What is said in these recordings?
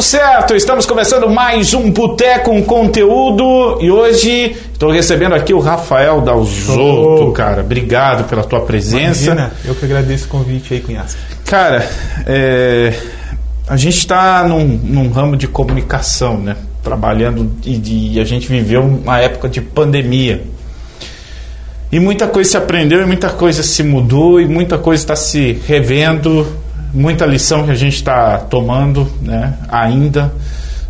tudo certo? Estamos começando mais um Boteco com conteúdo e hoje estou recebendo aqui o Rafael Dalzotto, Oh. cara. Obrigado pela tua presença. Imagina, eu que agradeço o convite aí, Cunhasco. Cara, é, a gente está num, num ramo de comunicação, né? Trabalhando e, de- e a gente viveu uma época de pandemia. E muita coisa se aprendeu, e muita coisa se mudou, e muita coisa está se revendo, muita lição que a gente está tomando né, ainda.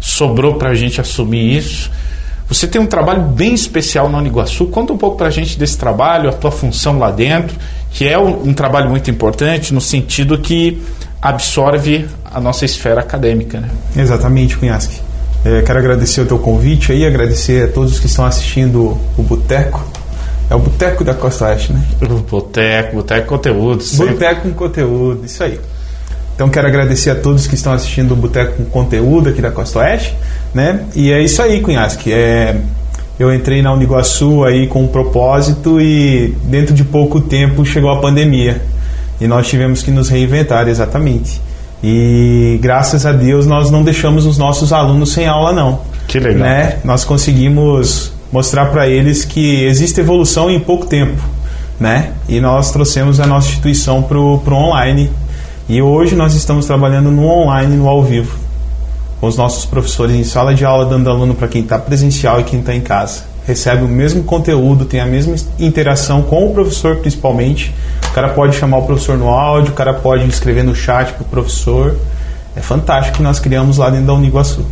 Sobrou para a gente assumir isso. Você tem um trabalho bem especial na Uniguaçu. Conta um pouco para a gente desse trabalho, a tua função lá dentro, que é um, um trabalho muito importante no sentido que absorve a nossa esfera acadêmica. Né? Exatamente, Cunhasque. É, quero agradecer o teu convite aí, agradecer a todos que estão assistindo o Boteco. É o Boteco da Costa Oeste, né? Boteco, Boteco Conteúdo. sempre. Boteco com conteúdo, isso aí. Então quero agradecer a todos que estão assistindo o Boteco com conteúdo aqui da Costa Oeste, né? E é isso aí, Cunhasque. É, eu entrei na Uniguaçu aí com um propósito e dentro de pouco tempo chegou a pandemia. E nós tivemos que nos reinventar, exatamente. E graças a Deus nós não deixamos os nossos alunos sem aula não. Que legal. Né? Nós conseguimos mostrar para eles que existe evolução em pouco tempo, né? E nós trouxemos a nossa instituição para o online. E hoje nós estamos trabalhando no online, no ao vivo, com os nossos professores em sala de aula, dando aluno para quem está presencial e quem está em casa. Recebe o mesmo conteúdo, tem a mesma interação com o professor, principalmente. O cara pode chamar o professor no áudio, o cara pode escrever no chat para o professor. É fantástico que nós criamos lá dentro da Uniguaçu.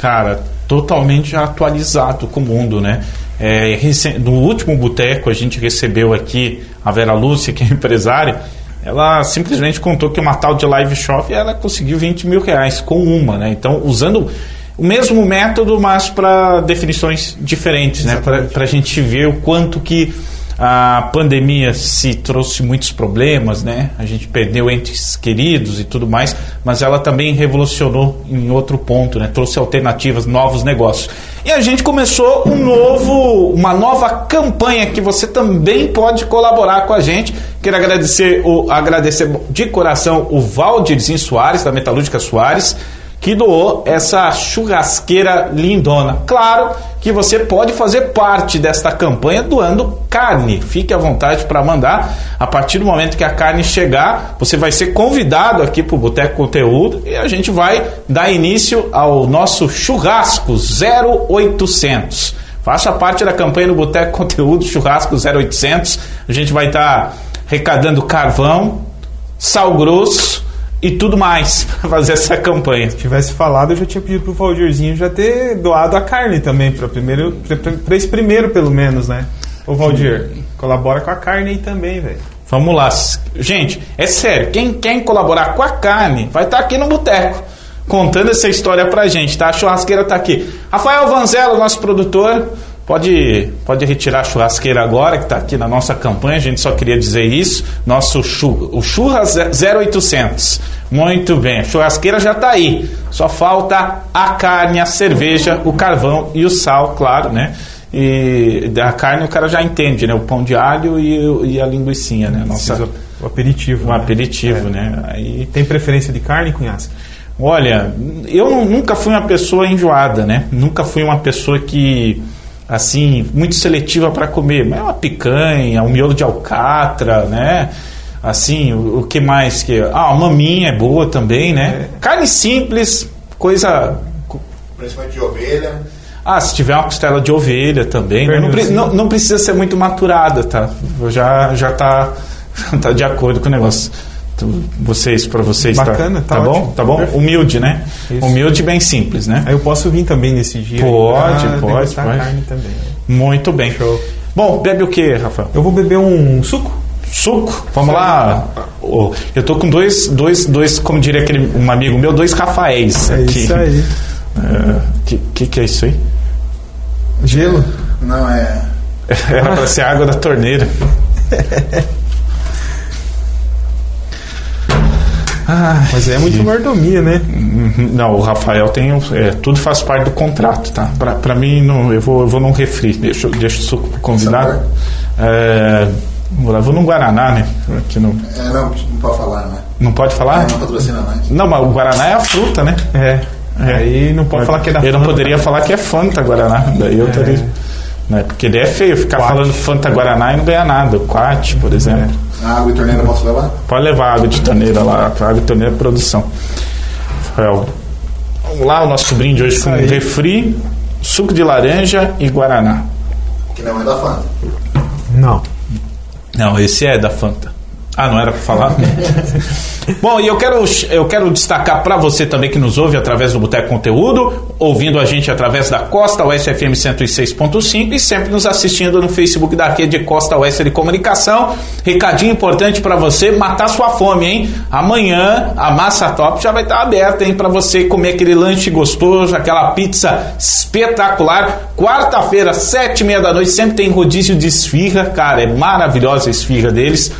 cara, totalmente atualizado com o mundo, né? É, no último boteco a gente recebeu aqui a Vera Lúcia, que é empresária. Ela simplesmente contou que uma tal de live shop ela conseguiu 20 mil reais com uma, né? Então, usando o mesmo método, mas para definições diferentes, né? Para a gente ver o quanto que a pandemia se trouxe muitos problemas, né? A gente perdeu entes queridos e tudo mais, mas ela também revolucionou em outro ponto, né? Trouxe alternativas, novos negócios. E a gente começou um novo, uma nova campanha que você também pode colaborar com a gente. Quero agradecer, o, agradecer de coração o Valdirzinho Soares, da Metalúrgica Soares, que doou essa churrasqueira lindona. Claro que você pode fazer parte desta campanha doando carne. Fique à vontade para mandar. A partir do momento que a carne chegar, você vai ser convidado aqui para o Boteco Conteúdo e a gente vai dar início ao nosso churrasco 0800. Faça parte da campanha do Boteco Conteúdo Churrasco 0800. A gente vai estar arrecadando carvão, sal grosso e tudo mais para fazer essa campanha. Se tivesse falado, eu já tinha pedido pro Valdirzinho já ter doado a carne também, para primeiro, pra esse primeiro pelo menos, né? Ô Valdir, colabora com a carne aí também, velho. Vamos lá. Gente, é sério, quem quer colaborar com a carne vai estar aqui no boteco contando essa história pra gente, tá? A churrasqueira tá aqui. Rafael Vanzello, nosso produtor, pode, pode retirar a churrasqueira agora, que tá aqui na nossa campanha, a gente só queria dizer isso. Nosso chu, o Churras 0800. Muito bem, a churrasqueira já tá aí. Só falta a carne, a cerveja, o carvão e o sal, claro, né? E da carne o cara já entende, né? O pão de alho e, e a linguiçinha, né? Nossa, O aperitivo. um né? aperitivo, É. né? Aí, Tem preferência de carne, cunhasca? olha, eu nu- nunca fui uma pessoa enjoada, né? Nunca fui uma pessoa que assim muito seletiva para comer, mas é uma picanha, um miolo de alcatra, né? Assim, o, o que mais que ah, a maminha é boa também, né? Carne simples, coisa Principalmente de ovelha. Ah, se tiver uma costela de ovelha também, né? não, não, não precisa ser muito maturada, tá? Já já tá, tá de acordo com o negócio. Tu- Vocês, para vocês, Bacana, tá, tá bom? ótimo. Tá bom? Perfeito. Humilde, né? Isso. Humilde e bem simples, né? Aí eu posso vir também nesse dia. Pode, pode, pode. carne também. Muito bem. Show. Bom, bebe o que, Rafael? Eu vou beber um suco. Suco? Vamos lá. Ô, Eu tô com dois, dois, dois, como diria aquele um amigo meu, dois Rafaéis É aqui. isso aí. É, que, que que é isso aí? Gelo. Não, é. Era pra ser água da torneira. Ah, Mas é muito mordomia, né? Uhum. Não, o Rafael tem. É, tudo faz parte do contrato, tá? Pra, pra mim, não, eu, vou, eu vou num refri. Deixa, deixa o suco pro convidado. É, vou num Guaraná, né? Aqui no, É, não, não pode falar, né? não pode falar? É, não patrocina mais. Não, mas o Guaraná é a fruta, né? É. É. Aí não pode falar que é da Eu não poderia falar que é Fanta Guaraná. Daí eu É. Né? Porque daí é feio ficar Quat. falando Fanta Guaraná e não ganhar nada. Quat, por exemplo. A água e torneira posso levar? Pode levar água de torneira lá, água de torneira é produção. Rafael, vamos lá, o nosso brinde hoje com aí. refri, suco de laranja e guaraná. Que não é da Fanta. Não. Não, esse é da Fanta. Ah, não era para falar? Bom, e eu quero, eu quero destacar para você também que nos ouve através do Boteco Conteúdo, ouvindo a gente através da Costa Oeste FM 106.5 e sempre nos assistindo no Facebook da Rede Costa Oeste de Comunicação. Recadinho importante para você matar sua fome, hein? Amanhã a Massa Top já vai estar aberta, hein? Para você comer aquele lanche gostoso, aquela pizza espetacular. Quarta-feira, sete e meia da noite, sempre tem rodízio de esfirra, cara, é maravilhosa a esfirra deles.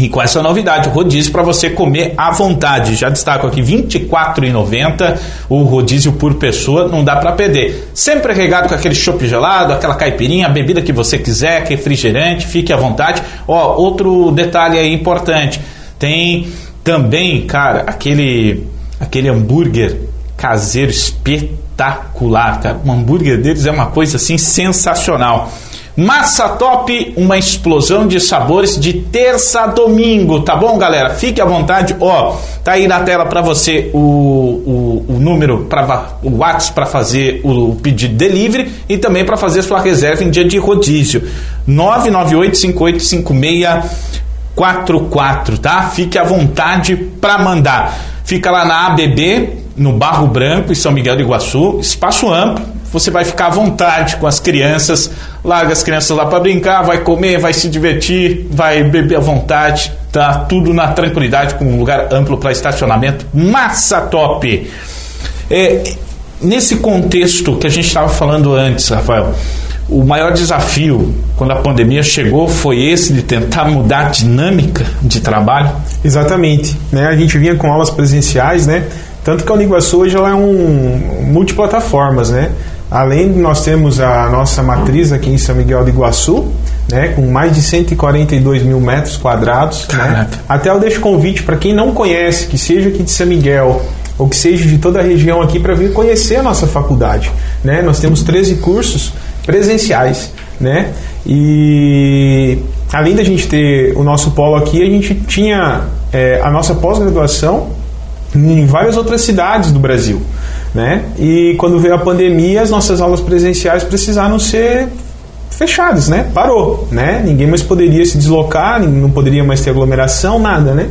E com essa novidade, o rodízio para você comer à vontade. Já destaco aqui R$ 24,90 o rodízio por pessoa, não dá para perder. Sempre regado com aquele chopp gelado, aquela caipirinha, a bebida que você quiser, refrigerante, fique à vontade. Ó, outro detalhe aí importante, tem também, cara, aquele aquele hambúrguer caseiro espetacular, cara. O hambúrguer deles é uma coisa assim sensacional. Massa Top, uma explosão de sabores de terça a domingo, tá bom, galera? Fique à vontade, ó, tá aí na tela para você o, o, o número para o WhatsApp para fazer o pedido delivery e também para fazer sua reserva em dia de rodízio. 998585644, tá? Fique à vontade para mandar. Fica lá na ABB, no Barro Branco, em São Miguel do Iguaçu, espaço amplo. Você vai ficar à vontade com as crianças, larga as crianças lá para brincar, vai comer, vai se divertir, vai beber à vontade, tá tudo na tranquilidade, com um lugar amplo para estacionamento, massa top. É, nesse contexto que a gente estava falando antes, Rafael, o maior desafio quando a pandemia chegou foi esse de tentar mudar a dinâmica de trabalho. Exatamente. Né? A gente vinha com aulas presenciais, né? Tanto que a Uniguaçu hoje ela é um multiplataformas, né? Além de nós temos a nossa matriz aqui em São Miguel do Iguaçu, né, com mais de 142 mil metros quadrados. Né? Até eu deixo convite para quem não conhece, que seja aqui de São Miguel ou que seja de toda a região aqui, para vir conhecer a nossa faculdade. Né? Nós temos 13 cursos presenciais. Né? E além da gente ter o nosso polo aqui, a gente tinha é, a nossa pós-graduação em várias outras cidades do Brasil. Né? E quando veio a pandemia, as nossas aulas presenciais precisaram ser fechadas, né? Parou, né? Ninguém mais poderia se deslocar, não poderia mais ter aglomeração, nada, né?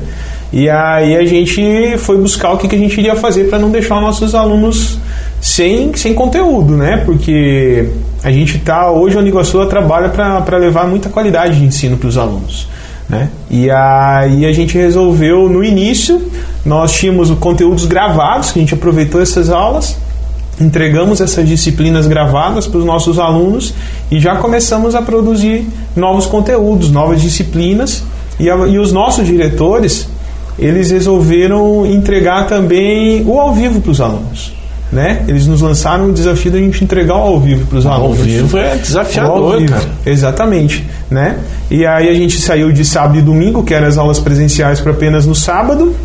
E aí a gente foi buscar o que, a gente iria fazer para não deixar os nossos alunos sem, sem conteúdo, né? Porque a gente tá hoje a Uniguaçu trabalha para levar muita qualidade de ensino para os alunos. Né? E aí a gente resolveu no início, nós tínhamos conteúdos gravados, que a gente aproveitou essas aulas, entregamos essas disciplinas gravadas para os nossos alunos e já começamos a produzir novos conteúdos, novas disciplinas e, a, e os nossos diretores eles resolveram entregar também o ao vivo para os alunos. Né? Eles nos lançaram o desafio da gente entregar ao vivo para os alunos. Ao vivo é desafiador, Ao vivo, cara. Exatamente, né? E aí a gente saiu de sábado e domingo, que eram as aulas presenciais para apenas no sábado,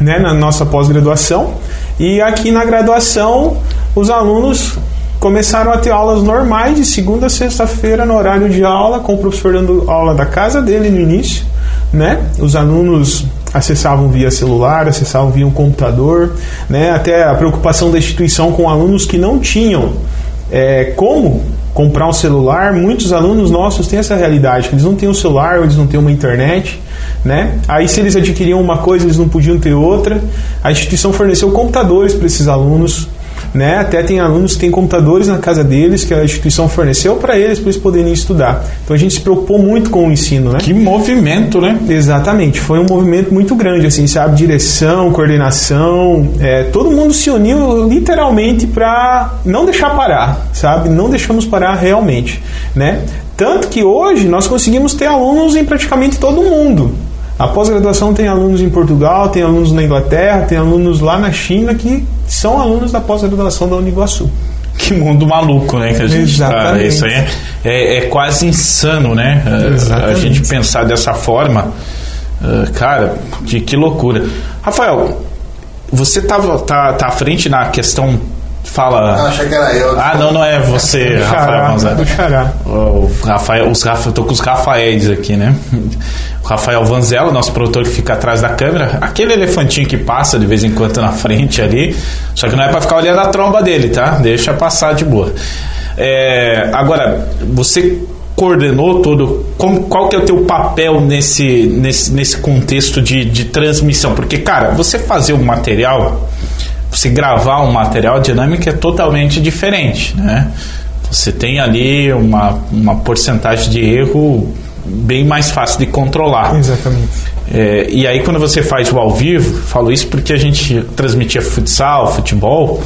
né, na nossa pós-graduação. E aqui na graduação, os alunos começaram a ter aulas normais de segunda a sexta-feira no horário de aula, com o professor dando aula da casa dele no início, né? Os alunos acessavam via celular, acessavam via um computador, né? Até a preocupação da instituição com alunos que não tinham é, como comprar um celular, muitos alunos nossos têm essa realidade, que eles não têm um celular, eles não têm uma internet, né? Aí se eles adquiriam uma coisa, eles não podiam ter outra. A instituição forneceu computadores para esses alunos, né? Até tem alunos que têm computadores na casa deles que a instituição forneceu para eles para eles poderem estudar. Então a gente se preocupou muito com o ensino, né? Que movimento, né? Exatamente, foi um movimento muito grande, assim, sabe? Direção, coordenação, é, todo mundo se uniu literalmente para não deixar parar, sabe? Não deixamos parar realmente, né? Tanto que hoje nós conseguimos ter alunos em praticamente todo mundo. A pós-graduação tem alunos em Portugal, tem alunos na Inglaterra, tem alunos lá na China que são alunos da pós-graduação da Uniguaçu. Que mundo maluco, né? Que a gente tá. Exatamente. Isso aí é, é, é quase insano, né? A- A Exatamente. gente pensar dessa forma. Ah, cara, que, que loucura. Rafael, você tá, tá, tá à frente na questão. Fala. Ah, achei que era eu. Ah, não, não é você, Do Rafael Xará, Gonzalez. do Xará. O Rafael, os Rafa, eu tô com os Rafaéis aqui, né? O Rafael Vanzella, nosso produtor que fica atrás da câmera, aquele elefantinho que passa de vez em quando na frente ali, só que não é pra ficar olhando a tromba dele, tá? Deixa passar de boa. É, agora, você coordenou todo, como, qual que é o teu papel nesse, nesse, nesse contexto de, de transmissão? Porque, cara, você fazer um material, você gravar um material, a dinâmica é totalmente diferente, né? Você tem ali uma, uma porcentagem de erro bem mais fácil de controlar. Exatamente. É, e aí quando você faz o ao vivo, falo isso porque a gente transmitia futsal, futebol,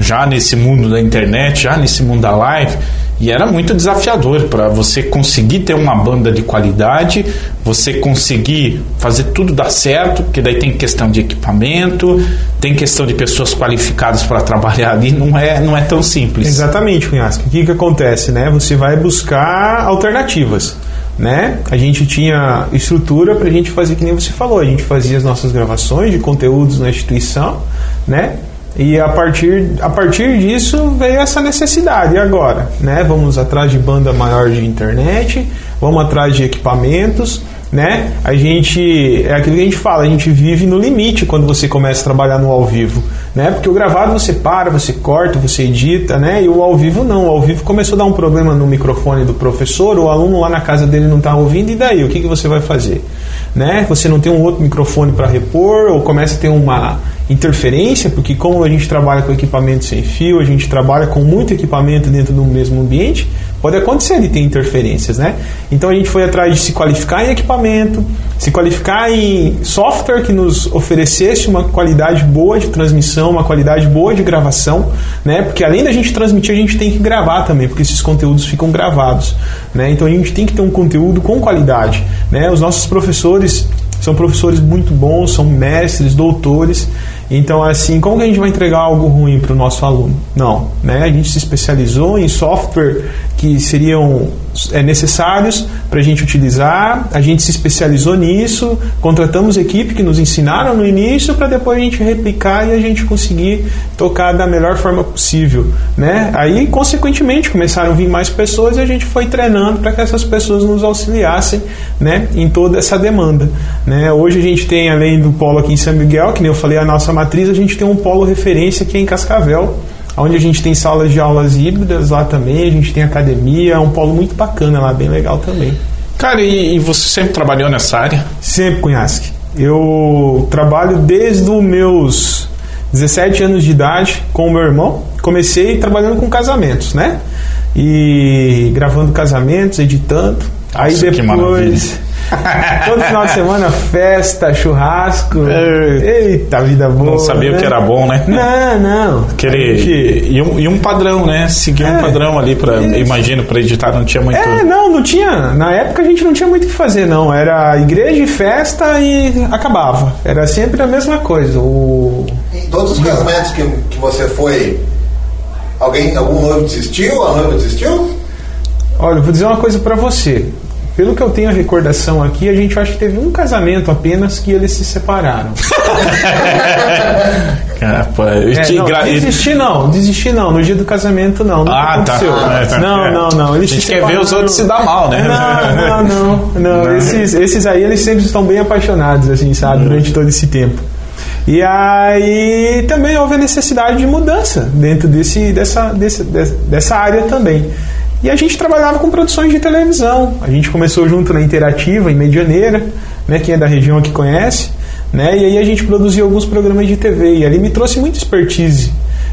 já nesse mundo da internet, já nesse mundo da live, e era muito desafiador para você conseguir ter uma banda de qualidade, você conseguir fazer tudo dar certo, porque daí tem questão de equipamento, tem questão de pessoas qualificadas para trabalhar ali, não é, não é tão simples. Exatamente, Cunhasco. O que, que acontece, né? Você vai buscar alternativas, né? A gente tinha estrutura para a gente fazer que nem você falou. A gente fazia as nossas gravações de conteúdos na instituição, né? E a partir, a partir disso veio essa necessidade. E agora? Né? Vamos atrás de banda maior de internet, vamos atrás de equipamentos, né? A gente é aquilo que a gente fala, a gente vive no limite quando você começa a trabalhar no ao vivo, né? Porque o gravado você para, você corta, você edita, né? E o ao vivo não, o ao vivo começou a dar um problema no microfone do professor, o aluno lá na casa dele não está ouvindo e daí, o que, que você vai fazer? Né? Você não tem um outro microfone para repor ou começa a ter uma interferência, porque como a gente trabalha com equipamento sem fio, a gente trabalha com muito equipamento dentro do mesmo ambiente, pode acontecer de ter interferências, né? Então a gente foi atrás de se qualificar em equipamento, se qualificar em software que nos oferecesse uma qualidade boa de transmissão, uma qualidade boa de gravação, né? Porque além da gente transmitir, a gente tem que gravar também, porque esses conteúdos ficam gravados, né? Então a gente tem que ter um conteúdo com qualidade, né? Os nossos professores são professores muito bons, são mestres, doutores. Então, assim, como que a gente vai entregar algo ruim para o nosso aluno? Não, né? A gente se especializou em software que seriam é, necessários para a gente utilizar. A gente se especializou nisso, contratamos equipe que nos ensinaram no início para depois a gente replicar e a gente conseguir tocar da melhor forma possível, né? Aí, consequentemente, começaram a vir mais pessoas e a gente foi treinando para que essas pessoas nos auxiliassem, né? Em toda essa demanda, né? Hoje a gente tem, além do polo aqui em São Miguel, que nem eu falei, a nossa matriz, a gente tem um polo referência aqui em Cascavel, onde a gente tem salas de aulas híbridas lá também, a gente tem academia, é um polo muito bacana lá, bem legal também. Cara, e, e você sempre trabalhou nessa área? Sempre, Cunhasque. Eu trabalho desde os meus 17 anos de idade com o meu irmão. Comecei trabalhando com casamentos, né? E gravando casamentos, editando. Aí Nossa, que maravilha. depois. Todo final de semana, festa, churrasco. Eita, vida boa. Não sabia né? o que era bom, né? Não, não. Aquele, gente- e, um, e um padrão, né? Seguir um É. padrão ali para, imagino, para editar não tinha muito. É, não, não tinha. Na época a gente não tinha muito o que fazer, não. Era igreja e festa e acabava. Era sempre a mesma coisa. O... Em todos os casamentos que, que você foi, alguém, algum noivo desistiu? A noiva desistiu? Olha, eu vou dizer uma coisa pra você. Pelo que eu tenho a recordação aqui, a gente acha que teve um casamento apenas que eles se separaram. Cara, É, não, gra- desistir não, desistir não. No dia do casamento não. Ah, tá. aconteceu. Tá. Não, não, não. Eles A gente quer ver os outros se dar mal, né? Não, não, não. não. Não. Esses, esses aí, eles sempre estão bem apaixonados, assim, sabe? Durante todo esse tempo. E aí também houve a necessidade de mudança dentro desse, dessa, desse, des- dessa área também. E a gente trabalhava com produções de televisão. A gente começou junto na Interativa, em Medianeira, né? Quem é da região aqui conhece. Né? E aí a gente produzia alguns programas de TV. E ali me trouxe muita expertise.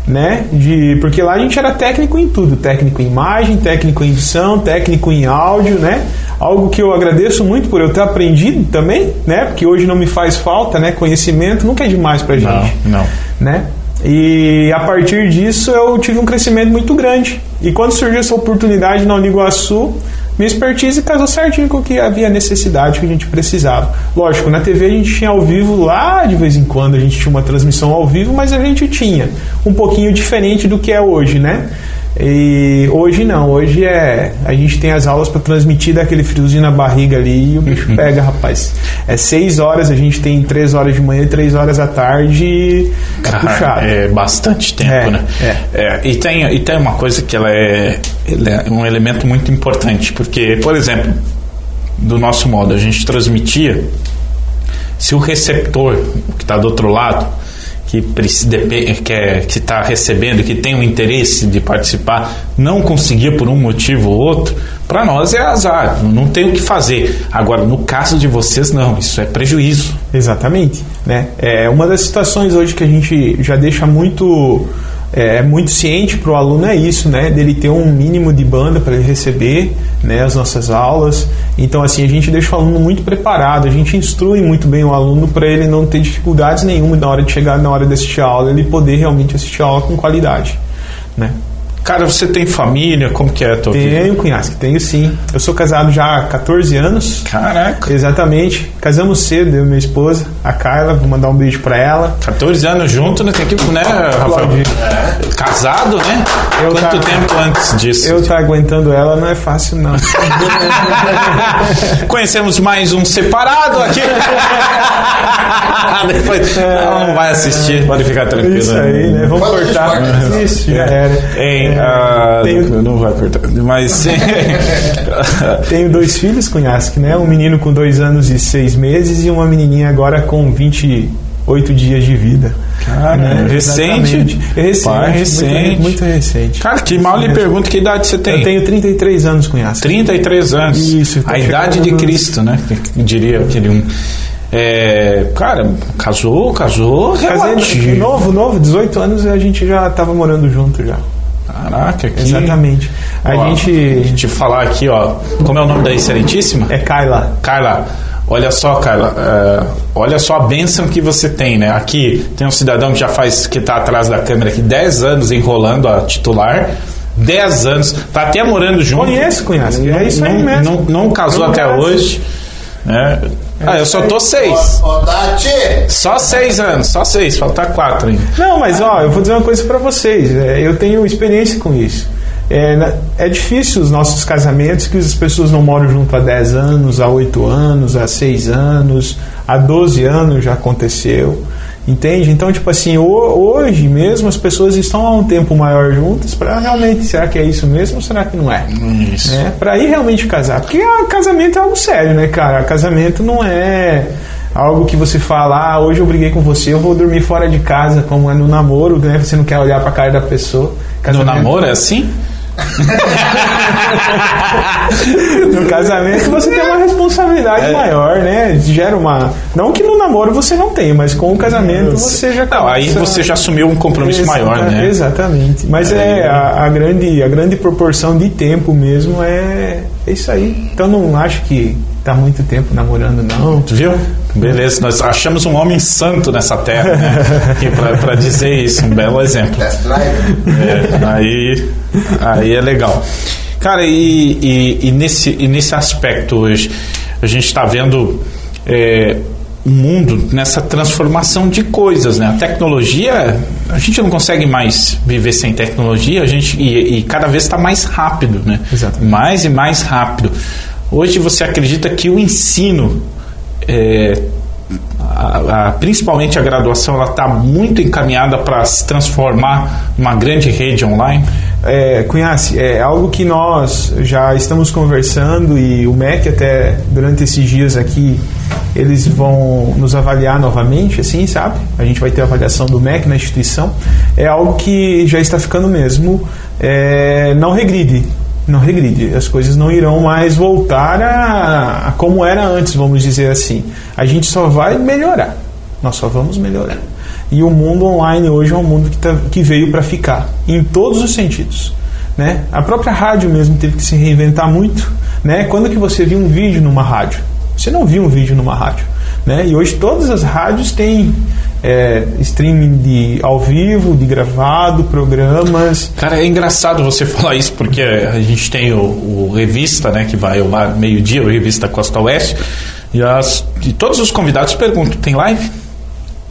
Né? De, porque lá a gente era técnico em tudo, técnico em imagem, técnico em edição, técnico em áudio, né? Algo que eu agradeço muito por eu ter aprendido também, né? Porque hoje não me faz falta, né? Conhecimento nunca é demais pra Não, gente não. né? E a partir disso eu tive um crescimento muito grande. E quando surgiu essa oportunidade na Uniguaçu, minha expertise casou certinho com o que havia necessidade, que a gente precisava. Lógico, na TV a gente tinha ao vivo lá de vez em quando, a gente tinha uma transmissão ao vivo, mas a gente tinha um pouquinho diferente do que é hoje, né? E hoje não, hoje é. A gente tem as aulas para transmitir daquele friozinho na barriga ali e o bicho pega, rapaz. É seis horas, a gente tem três horas de manhã e três horas à tarde. É Cara, puxado. é bastante tempo, É, né? É, e, tem, e tem uma coisa que ela é, ela é um elemento muito importante, porque, por exemplo, do nosso modo, a gente transmitia, se o receptor que está do outro lado, que que é- está recebendo, que tem o interesse de participar, não conseguir por um motivo ou outro, para nós é azar, não tem o que fazer. Agora, no caso de vocês, não, isso é prejuízo. Exatamente, né? É uma das situações hoje que a gente já deixa muito é muito ciente para o aluno é isso, né? Dele ter um mínimo de banda para ele receber, né? As nossas aulas. Então assim a gente deixa o aluno muito preparado, a gente instrui muito bem o aluno para ele não ter dificuldades nenhuma na hora de chegar na hora de assistir a aula, ele poder realmente assistir a aula com qualidade, né? Cara, você tem família? Como que é a tua vida? Tenho, cunhasque, tenho sim. Eu sou casado já há 14 anos. Caraca. Exatamente. Casamos cedo, eu e minha esposa, a Carla, vou mandar um beijo para ela. 14 anos junto, né? Tem que, né, Rafael? Casado, né? Eu Quanto tá- tempo antes disso? Eu tá aguentando ela não é fácil não. Conhecemos mais um separado aqui. Depois, ela não vai assistir, pode ficar tranquilo. Isso aí, né? Vamos cortar. Isso, já era. É, ah, tenho, Não vai cortar. Mas. tenho dois filhos, cunhasque, né? Um menino com dois anos e seis meses e uma menininha agora com 28 dias de vida. Cara, Né? recente. Exatamente. É recente. Pai, muito- recente. Muito, recente. Cara, que mal lhe pergunto que idade você tem. Eu tenho 33 anos, cunhasque. 33 anos. Isso, A idade de Cristo, né? Eu diria aquele um. É, cara, casou, casou, Casei relativo. novo, novo, 18 anos e a gente já tava morando junto já. Caraca, que. Exatamente. A Ó, gente. Te falar aqui, ó. Como é o nome da excelentíssima? É Kyla. Carla, olha só, Carla, é, olha só a bênção que você tem, né? Aqui tem um cidadão que já faz, que tá atrás da câmera aqui, 10 anos enrolando a titular. 10 anos, tá até morando junto. Conheço, conhece. Não, É isso aí não, mesmo. Não, não casou Não até casa. hoje. Né? Ah, eu só tô seis. Só seis anos, só seis, falta quatro ainda. Não, mas ó, eu vou dizer uma coisa pra vocês. é, eu tenho experiência com isso. É, é difícil os nossos casamentos que as pessoas não moram junto há 10 anos, há 8 anos, há 6 anos, há 12 anos já aconteceu. Entende? Então, tipo assim, ho- hoje mesmo as pessoas estão há um tempo maior juntas para realmente, será que é isso mesmo ou será que não é? Isso. né? Para ir realmente casar. Porque ah, casamento é algo sério, né, cara? Casamento não é algo que você fala, ah, hoje eu briguei com você, eu vou dormir fora de casa, como é no namoro, né? Você não quer olhar pra cara da pessoa. No Casamento- namoro é assim? No casamento você tem uma responsabilidade É. maior, né? Gera uma. Não que no namoro você não tenha, mas com o casamento você já. Não, aí você já assumiu um compromisso Exata- maior, né? Exatamente. Mas é, a, a grande, a grande proporção de tempo mesmo é, é isso aí. Então não acho que tá muito tempo namorando, não. Tu viu? Beleza, nós achamos um homem santo nessa terra, né? Pra dizer isso, um belo exemplo. É, aí, aí é legal. Cara, e, e- e nesse, e nesse aspecto hoje, a gente está vendo é, o mundo nessa transformação de coisas, né? A tecnologia, a gente não consegue mais viver sem tecnologia, a gente, e, e cada vez está mais rápido, né? Exatamente. Mais e mais rápido. Hoje você acredita que o ensino é, a- a- principalmente a graduação, ela está muito encaminhada para se transformar numa grande rede online. É, é algo que nós já estamos conversando e o MEC até durante esses dias aqui eles vão nos avaliar novamente, assim, sabe? A gente vai ter a avaliação do MEC na instituição. É algo que já está ficando mesmo, é, não regride, não regride. As coisas não irão mais voltar a, a como era antes, vamos dizer assim. A gente só vai melhorar. Nós só vamos melhorar. E o mundo online hoje é um mundo que, tá, que veio para ficar, em todos os sentidos. Né? A própria rádio mesmo teve que se reinventar muito. Né? Quando que você viu um vídeo numa rádio? Você não viu um vídeo numa rádio. Né? E hoje todas as rádios têm é, streaming de ao vivo, de gravado, programas. Cara, é engraçado você falar isso porque a gente tem o, o revista, né, que vai ao meio-dia, o revista Costa Oeste, e, as, e todos os convidados perguntam: tem live?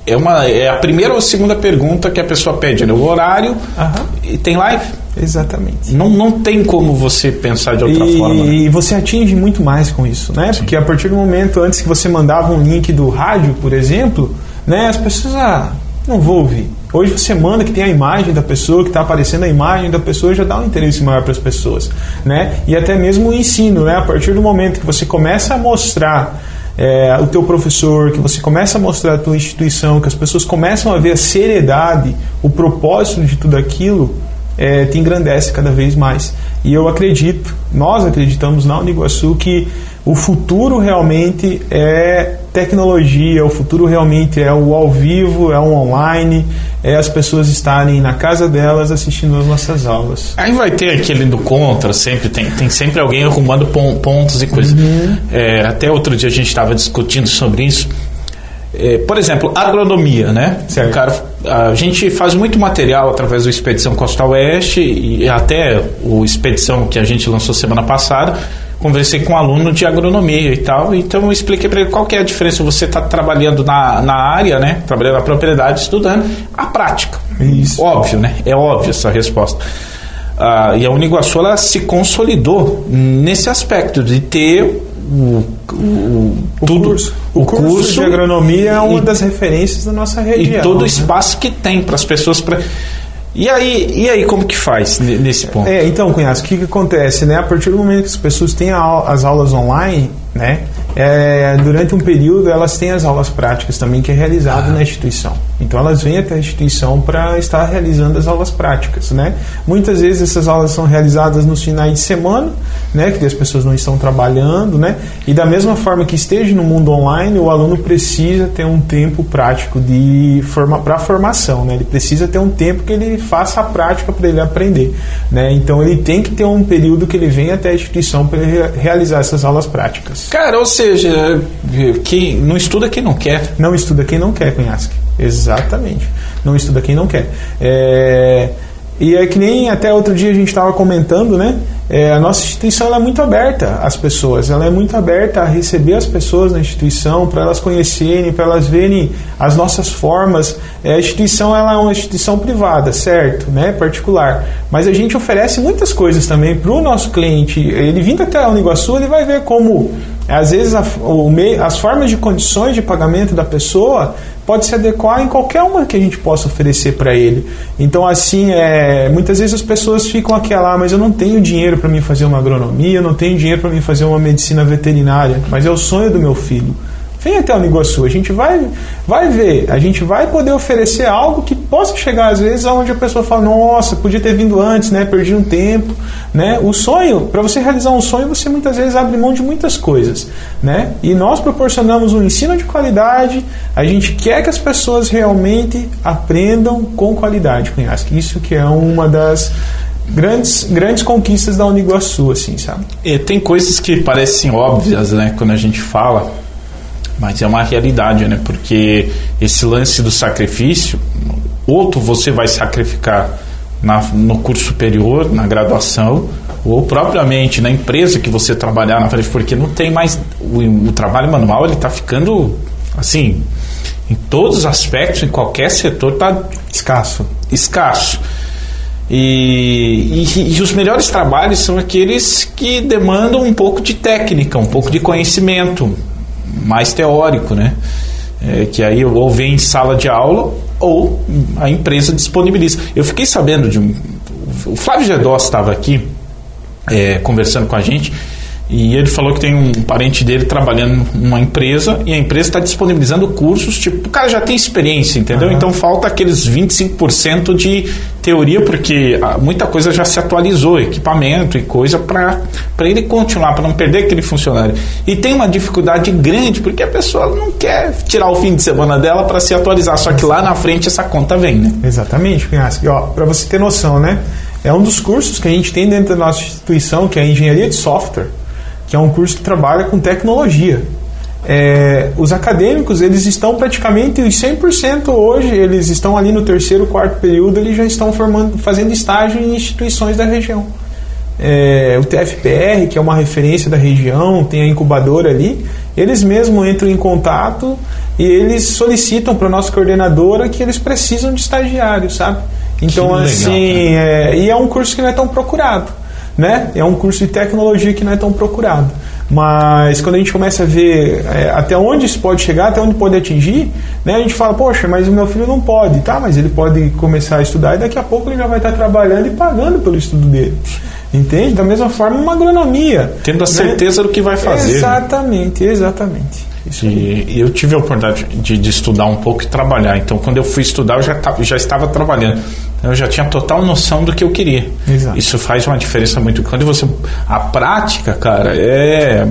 É, uma, é a primeira ou segunda pergunta que a pessoa pede, né? O horário Aham. e tem live? Exatamente. Não, não tem como você pensar de outra e, forma. Né? E você atinge muito mais com isso, né? Sim. Porque a partir do momento antes que você mandava um link do rádio, por exemplo, né, as pessoas ah, não vou ouvir. Hoje você manda que tem a imagem da pessoa, que está aparecendo a imagem da pessoa, já dá um interesse maior para as pessoas, né? E até mesmo o ensino, né? A partir do momento que você começa a mostrar é, o teu professor, que você começa a mostrar a tua instituição, que as pessoas começam a ver a seriedade, o propósito de tudo aquilo, é, te engrandece cada vez mais. E eu acredito, nós acreditamos na Uniguaçu que o futuro realmente é tecnologia, o futuro realmente é o ao vivo, é o online, é as pessoas estarem na casa delas assistindo as nossas aulas. Aí vai ter aquele do contra, sempre tem, tem sempre alguém arrumando pontos e coisas. Uhum. É, até outro dia a gente estava discutindo sobre isso. É, por exemplo, agronomia, né? Certo. Cara, a gente faz muito material através do Expedição Costa Oeste e até o Expedição que a gente lançou semana passada. Conversei com um aluno de agronomia e tal, então eu expliquei para ele qual que é a diferença. Você está trabalhando na, na área, né? Trabalhando na propriedade, estudando, a prática. Isso. Óbvio, né? É óbvio essa resposta. Ah, e a Uniguaçu ela se consolidou nesse aspecto de ter o, o, o tudo, curso. O, curso, curso, de agronomia é uma e, das referências da nossa região. E todo o né? espaço que tem para as pessoas. Pra, e aí, e aí, como que faz nesse ponto? É, então, Cunhaço, o que, que acontece? Né? A partir do momento que as pessoas têm a, as aulas online, né? É, durante um período elas têm as aulas práticas também que é realizado ah. na instituição. Então elas vêm até a instituição para estar realizando as aulas práticas, né? Muitas vezes essas aulas são realizadas nos finais de semana, né? Que as pessoas não estão trabalhando, né? E da mesma forma que esteja no mundo online, o aluno precisa ter um tempo prático de forma para formação, né? Ele precisa ter um tempo que ele faça a prática para ele aprender, né? Então ele tem que ter um período que ele venha até a instituição para realizar essas aulas práticas. Cara, ou seja, quem não estuda quem não quer. Não estuda quem não quer, Cunhasque. Exatamente. Não estuda quem não quer. É, e é que nem até outro dia a gente estava comentando, né? É, a nossa instituição é muito aberta às pessoas, ela é muito aberta a receber as pessoas na instituição, para elas conhecerem, para elas verem as nossas formas. É, a instituição ela é uma instituição privada, certo? Né? Particular. Mas a gente oferece muitas coisas também para o nosso cliente. Ele vindo até a Uniguaçu, ele vai ver como às vezes a, o, as formas de condições de pagamento da pessoa pode se adequar em qualquer uma que a gente possa oferecer para ele. Então, assim, é, muitas vezes as pessoas ficam aquela, ah, mas eu não tenho dinheiro para mim fazer uma agronomia, eu não tenho dinheiro para mim fazer uma medicina veterinária, mas é o sonho do meu filho. Vem até o Niguaçu, a gente vai, vai ver, a gente vai poder oferecer algo que possa chegar às vezes aonde a pessoa fala, nossa, podia ter vindo antes, né? Perdi um tempo, né? O sonho, para você realizar um sonho, você muitas vezes abre mão de muitas coisas, né? E nós proporcionamos um ensino de qualidade, a gente quer que as pessoas realmente aprendam com qualidade, conhece? Isso que é uma das grandes, grandes conquistas da Uniguaçu, assim, sabe? E tem coisas que parecem óbvias, né, quando a gente fala, mas é uma realidade, né? Porque esse lance do sacrifício, outro você vai sacrificar na, no curso superior, na graduação, ou propriamente na empresa que você trabalhar na frente, porque não tem mais o, o trabalho manual, ele está ficando assim em todos os aspectos, em qualquer setor está escasso, escasso. E, e, e, os melhores trabalhos são aqueles que demandam um pouco de técnica, um pouco de conhecimento, mais teórico, né? É, que aí ou vem em sala de aula ou a empresa disponibiliza. Eu fiquei sabendo de um. O Flávio Gedós estava aqui é, conversando com a gente e ele falou que tem um parente dele trabalhando numa empresa e a empresa está disponibilizando cursos, tipo, o cara já tem experiência, entendeu? Uhum. Então falta aqueles 25% de teoria, porque ah, muita coisa já se atualizou, equipamento e coisa, para ele continuar, para não perder aquele funcionário. E tem uma dificuldade grande, porque a pessoa não quer tirar o fim de semana dela para se atualizar, só que lá na frente essa conta vem, né? Exatamente, Pinhasque. Para você ter noção, né? É um dos cursos que a gente tem dentro da nossa instituição, que é a engenharia de software que é um curso que trabalha com tecnologia. É, os acadêmicos eles estão praticamente 100% hoje eles estão ali no terceiro quarto período eles já estão formando fazendo estágio em instituições da região. É, o TFPR que é uma referência da região tem a incubadora ali eles mesmos entram em contato e eles solicitam para a nossa coordenadora que eles precisam de estagiários sabe? Então, legal, assim, é, e é um curso que não é tão procurado, né? É um curso de tecnologia que não é tão procurado. Mas quando a gente começa a ver é, até onde isso pode chegar, até onde pode atingir, né, a gente fala, poxa, mas o meu filho não pode, tá? Mas ele pode começar a estudar e daqui a pouco ele já vai estar trabalhando e pagando pelo estudo dele. Entende? Da mesma forma, uma agronomia. Tendo a né? certeza do que vai fazer. né? Exatamente, exatamente. E eu tive a oportunidade de, de estudar um pouco e trabalhar. Então, quando eu fui estudar, eu já, já estava trabalhando. Então, eu já tinha total noção do que eu queria. Exato. Isso faz uma diferença muito grande. Você, a prática, cara, é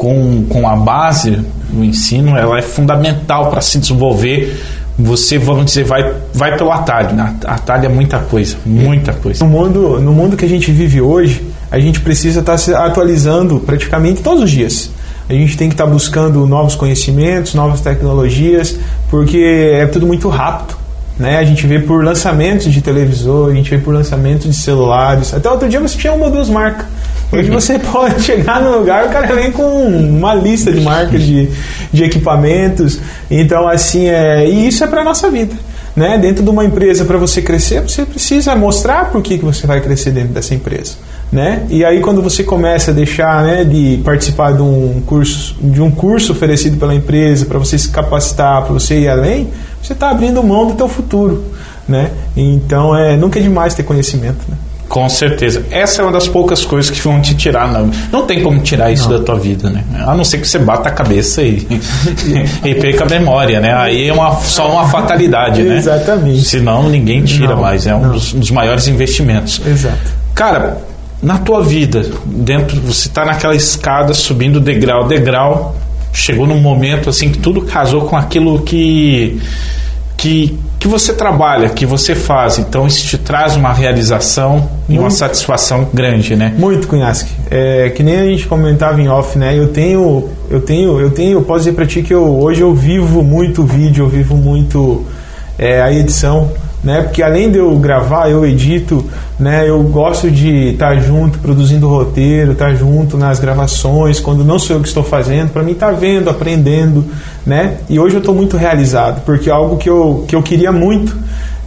com, com a base do ensino, ela é fundamental para se desenvolver. Você, vamos dizer, vai, vai pelo atalho. Né? Atalho é muita coisa, muita coisa. No mundo, no mundo que a gente vive hoje, a gente precisa estar se atualizando praticamente todos os dias. A gente tem que estar buscando novos conhecimentos, novas tecnologias, porque é tudo muito rápido. Né? A gente vê por lançamentos de televisor, a gente vê por lançamentos de celulares. Até outro dia você tinha uma ou duas marcas. Hoje você pode chegar no lugar, o cara vem com uma lista de marcas de, de equipamentos. Então, assim, é, e isso é para nossa vida. Né? Dentro de uma empresa, para você crescer, você precisa mostrar por que, que você vai crescer dentro dessa empresa. Né? E aí quando você começa a deixar né, de participar de um curso, de um curso oferecido pela empresa para você se capacitar, para você ir além, você está abrindo mão do teu futuro, né? Então é nunca é demais ter conhecimento, né? Com certeza. Essa é uma das poucas coisas que vão te tirar. Não, não tem como tirar isso da tua vida, né? A não ser que você bata a cabeça e, e perca a memória, né? Aí é uma, só uma fatalidade, né? Exatamente. Senão ninguém tira Não, mais. É um não. dos, dos maiores investimentos. Exato. Cara, na tua vida, dentro, você está naquela escada subindo degrau a degrau, chegou num momento assim que tudo casou com aquilo que que que você trabalha, que você faz. Então isso te traz uma realização e uma Muito. satisfação grande, né? Muito, Cunhasque. É, que nem a gente comentava em off, né? Eu tenho, eu tenho, eu tenho, eu posso dizer pra ti que eu, hoje eu vivo muito vídeo, eu vivo muito é, a edição, né? Porque além de eu gravar, eu edito, né? Eu gosto de estar junto, produzindo roteiro, estar junto nas gravações, quando não sou eu que estou fazendo, para mim estar vendo, aprendendo, né? E hoje eu estou muito realizado, porque é algo que eu, que eu queria muito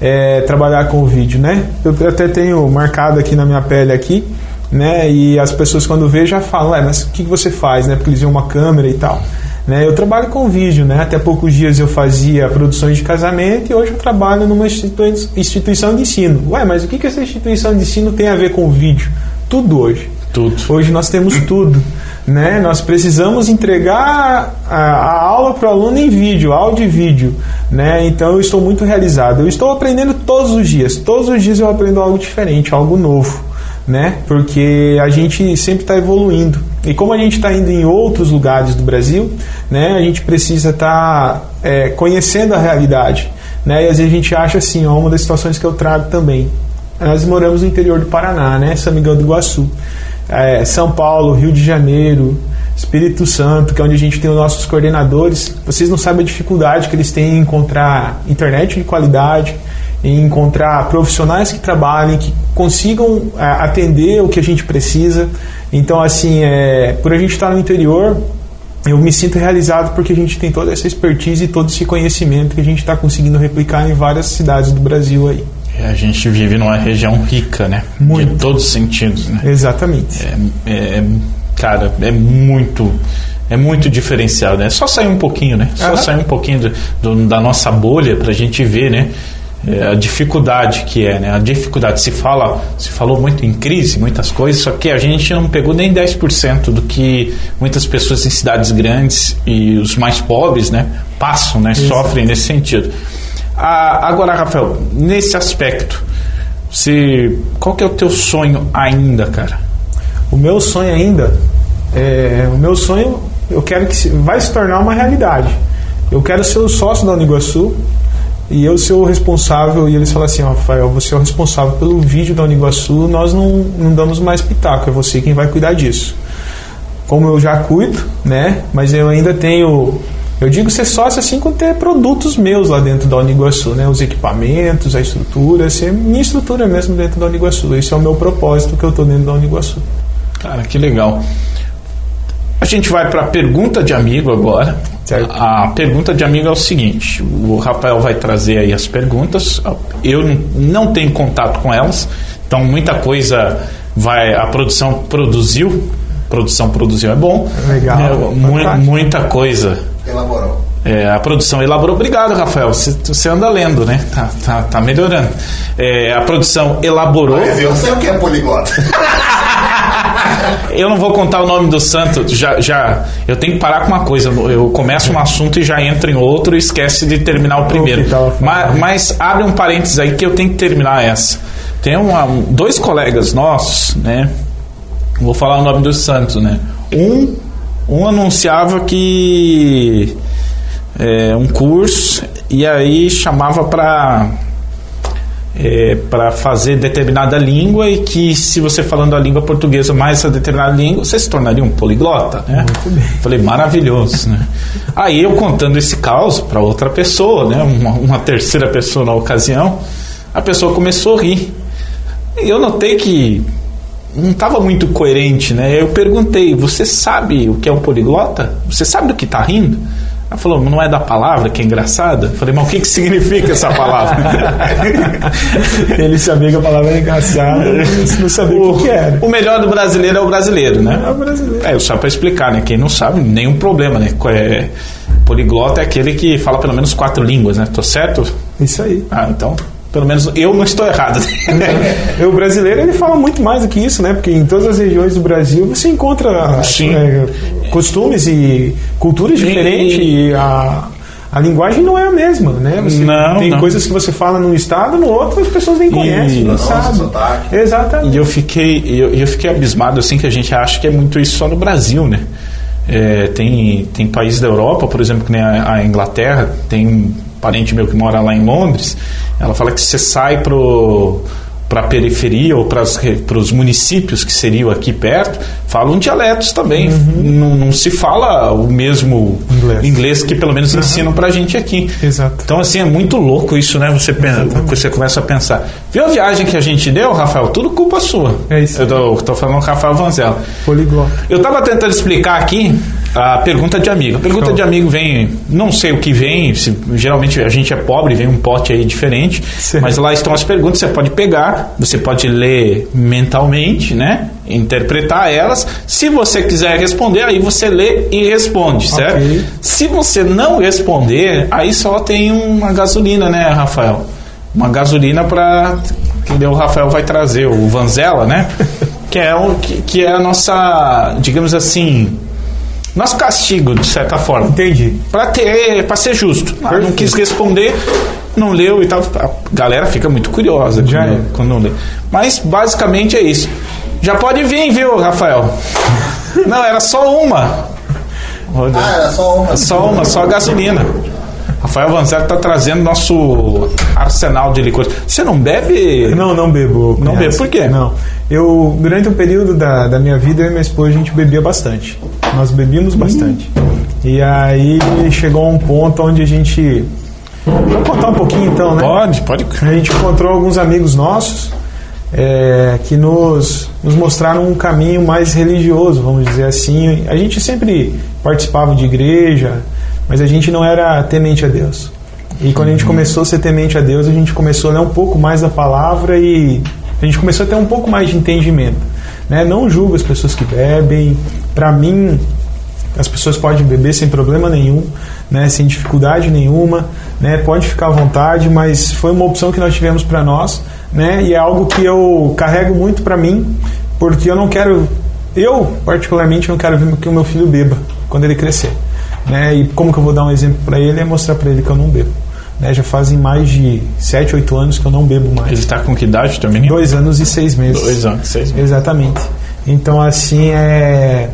é, trabalhar com o vídeo, né? Eu até tenho marcado aqui na minha pele aqui, né? E as pessoas quando vê já falam, "Ué, mas o que que você faz, né? Porque eles veem uma câmera e tal. Né? Eu trabalho com vídeo, né? Até poucos dias eu fazia produções de casamento e hoje eu trabalho numa institui- instituição de ensino. Ué, mas o que que essa instituição de ensino tem a ver com vídeo? Tudo hoje. Tudo. Hoje nós temos tudo. Né? Nós precisamos entregar a, a aula para o aluno em vídeo, áudio e vídeo. Né? Então eu estou muito realizado. Eu estou aprendendo todos os dias. Todos os dias eu aprendo algo diferente, algo novo. Né? Porque a gente sempre está evoluindo. E como a gente está indo em outros lugares do Brasil, né? a gente precisa estar é, conhecendo a realidade. Né? E às vezes a gente acha assim, ó, uma das situações que eu trago também. Nós moramos no interior do Paraná, né? São Miguel do Iguaçu é, São Paulo, Rio de Janeiro, Espírito Santo, que é onde a gente tem os nossos coordenadores. Vocês não sabem a dificuldade que eles têm em encontrar internet de qualidade, em encontrar profissionais que trabalhem, que consigam é, atender o que a gente precisa. Então, assim, é, por a gente estar no interior, eu me sinto realizado porque a gente tem toda essa expertise e todo esse conhecimento que a gente está conseguindo replicar em várias cidades do Brasil aí. A gente vive numa região rica, né? Muito. De todos os sentidos, né? Exatamente. É, é- cara, é muito. É muito diferenciado, né? Só sair um pouquinho, né? Só Aham. sair um pouquinho do- do- da nossa bolha pra gente ver, né? É, a dificuldade que é, né? A dificuldade. Se fala, se falou muito em crise, muitas coisas, só que a gente não pegou nem 10% do que muitas pessoas em cidades grandes e os mais pobres, né? Passam, né? Sofrem nesse sentido. Ah, agora, Rafael, nesse aspecto, você, qual que é o teu sonho ainda, cara? O meu sonho ainda, é, o meu sonho, eu quero que se, vai se tornar uma realidade. Eu quero ser o sócio da Uniguaçu e eu ser o responsável. E eles falam assim: Rafael, você é o responsável pelo vídeo da Uniguaçu, nós não, não damos mais pitaco, é você quem vai cuidar disso. Como eu já cuido, né? Mas eu ainda tenho. Eu digo ser sócio assim com ter produtos meus lá dentro da Uniguaçu, né? Os equipamentos, a estrutura, ser minha estrutura mesmo dentro da Uniguaçu. Esse é o meu propósito que eu estou dentro da Uniguaçu. Cara, que legal. A gente vai para a pergunta de amigo agora. Certo. A pergunta de amigo é o seguinte: o Rafael vai trazer aí as perguntas. Eu não tenho contato com elas, então muita coisa vai a produção produziu. Produção produziu é bom. Legal, É, mu- muita coisa. Elaborou. É, a produção elaborou. Obrigado, Rafael. Você, você anda lendo, né? Tá, tá, tá melhorando. É, a produção elaborou. Mas eu sei o que é poliglota. Eu não vou contar o nome do santo, já, já eu tenho que parar com uma coisa. Eu começo um assunto e já entro em outro e esquece de terminar o primeiro. falando. Mas, mas abre um parênteses aí que eu tenho que terminar essa. Tem uma- um- dois colegas nossos, né? Vou falar o nome dos santos, né? Um, um anunciava que é, um curso e aí chamava para é, para fazer determinada língua e que se você falando a língua portuguesa mais essa determinada língua, você se tornaria um poliglota, né? Falei, maravilhoso, né? Aí eu contando esse caos para outra pessoa, né? Uma, uma terceira pessoa na ocasião, a pessoa começou a rir. E eu notei que não estava muito coerente, né? Eu perguntei, você sabe o que é um poliglota? Você sabe do que está rindo? Ela falou, não é da palavra que é engraçada? Eu falei, mas o que, que significa essa palavra? Ele sabia que a palavra era engraçada, mas não sabia o, que, que era. O melhor do brasileiro é o brasileiro, né? É o brasileiro. É, só para explicar, né? Quem não sabe, nenhum problema, né? É, poliglota é aquele que fala pelo menos quatro línguas, né? Tô certo? Isso aí. Ah, então, pelo menos eu não estou errado. o brasileiro ele fala muito mais do que isso, né? Porque em todas as regiões do Brasil você encontra Sim. é, costumes e culturas Sim. diferentes e a, a linguagem não é a mesma, né? Você Não, tem não. coisas que você fala num estado, no outro as pessoas nem conhecem, nem Isso. sabem. Exatamente. E eu fiquei, eu, eu fiquei abismado assim que a gente acha que é muito isso só no Brasil, né? É, tem, tem países da Europa, por exemplo, que nem a, a Inglaterra, tem um parente meu que mora lá em Londres, ela fala que você sai pro para a periferia ou para os municípios que seriam aqui perto, falam dialetos também. Não, não se fala o mesmo Inglês. inglês, que pelo menos ensinam para a gente aqui. Exato. Então, assim, é muito louco isso, né? Você, pensa, você começa a pensar. Viu a viagem que a gente deu, Rafael? Tudo culpa sua. É isso. Eu tô, tô falando com o Rafael Vanzella. Poliglota. Eu estava tentando explicar aqui a pergunta de amigo. A pergunta Show. de amigo vem, não sei o que vem, se- geralmente a gente é pobre, vem um pote aí diferente, Certo. mas lá estão as perguntas, você pode pegar, você pode ler mentalmente, né? Interpretar elas. Se você quiser responder, aí você lê e responde, certo? Ok. Se você não responder, aí só tem uma gasolina, né, Rafael? Uma gasolina para que o Rafael vai trazer, o Vanzella, né? que é o que, que é a nossa, digamos assim, nosso castigo de certa forma. Entendi. Para ter, para ser justo. Ah, não quis responder, não leu e tal. A galera fica muito curiosa Já quando, é. quando não lê. Mas basicamente é isso. Já pode vir, viu, Rafael? Não, era só uma. Ah, era só uma. Só uma, só a gasolina. Rafael Vanzella está trazendo nosso arsenal de licores. Você não bebe? Não, não bebo. Não bebe, por quê? Não. Eu, durante um período da, da minha vida, eu e minha esposa, a gente bebia bastante. Nós bebíamos bastante. E aí chegou a um ponto onde a gente. Vou contar um pouquinho então, né? Pode, pode. A gente encontrou alguns amigos nossos é, que nos, nos mostraram um caminho mais religioso, vamos dizer assim. A gente sempre participava de igreja, mas a gente não era temente a Deus. E quando a gente começou a ser temente a Deus, a gente começou a ler um pouco mais da palavra e a gente começou a ter um pouco mais de entendimento. Né? Não julgo as pessoas que bebem. Para mim, as pessoas podem beber sem problema nenhum, né, sem dificuldade nenhuma, né, pode ficar à vontade, mas foi uma opção que nós tivemos para nós, né, e é algo que eu carrego muito para mim, porque eu não quero, eu particularmente não quero ver que o meu filho beba quando ele crescer, né, e como que eu vou dar um exemplo para ele é mostrar para ele que eu não bebo, né, já fazem mais de 7, 8 anos que eu não bebo mais, Ele está com que idade também? dois anos e seis meses, Dois anos, seis meses. Exatamente. Então, assim, é.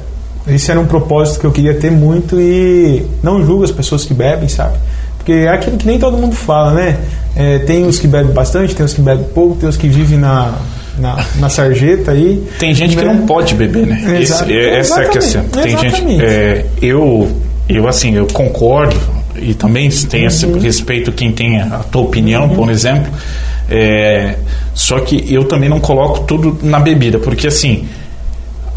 Esse era um propósito que eu queria ter muito e não julgo as pessoas que bebem, sabe? Porque é aquilo que nem todo mundo fala, né? É, tem os que bebem bastante, tem os que bebem pouco, tem os que vivem na, na, na sarjeta aí. Tem gente que né? não pode beber, né? Esse- é- essa é a questão. Tem gente. exatamente. é, eu, eu, assim, eu concordo e também tem esse Uhum. respeito quem tem a tua opinião, por exemplo. É, só que eu também não coloco tudo na bebida, porque assim.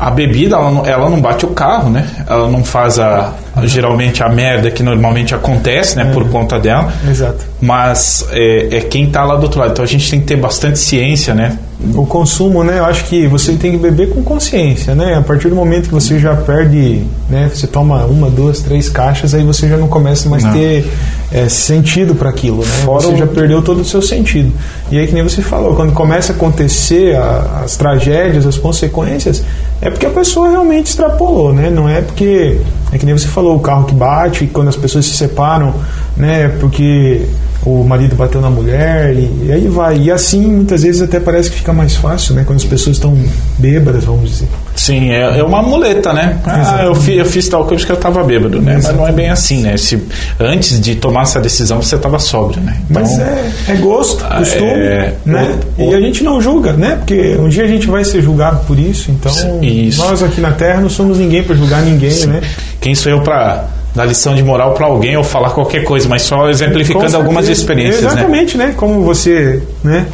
A bebida ela não, ela não bate o carro, né? Ela não faz a, geralmente a merda que normalmente acontece, né? Por conta dela. Exato. Mas é, é quem tá lá do outro lado. Então a gente tem que ter bastante ciência, né? O consumo, né? Eu acho que você tem que beber com consciência, né? A partir do momento que você já perde, né? Você toma uma, duas, três caixas, aí você já não começa mais a Não. ter é, sentido para aquilo, né? Fora você já perdeu todo o seu sentido. E aí que nem você falou, quando começa a acontecer a- as tragédias, as consequências, é porque a pessoa realmente extrapolou, né? Não é porque é que nem você falou, o carro que bate, quando as pessoas se separam, né? Porque o marido bateu na mulher e, e aí vai. E assim, muitas vezes até parece que fica mais fácil, né? Quando as pessoas estão bêbadas, vamos dizer. Sim, é, é uma muleta, né? Ah, eu, fi, eu fiz tal coisa que eu tava bêbado, né? Mas não é bem assim, né? Se, antes de tomar essa decisão, você tava sóbrio, né? Então, Mas é, é gosto, Ah, costume, é, né? o- E a gente não julga, né? Porque um dia a gente vai ser julgado por isso, então Isso. nós aqui na Terra não somos ninguém para julgar ninguém, né? quem sou eu pra dar lição de moral pra alguém ou falar qualquer coisa, mas só exemplificando algumas experiências, né? Exatamente, né? Como você, né?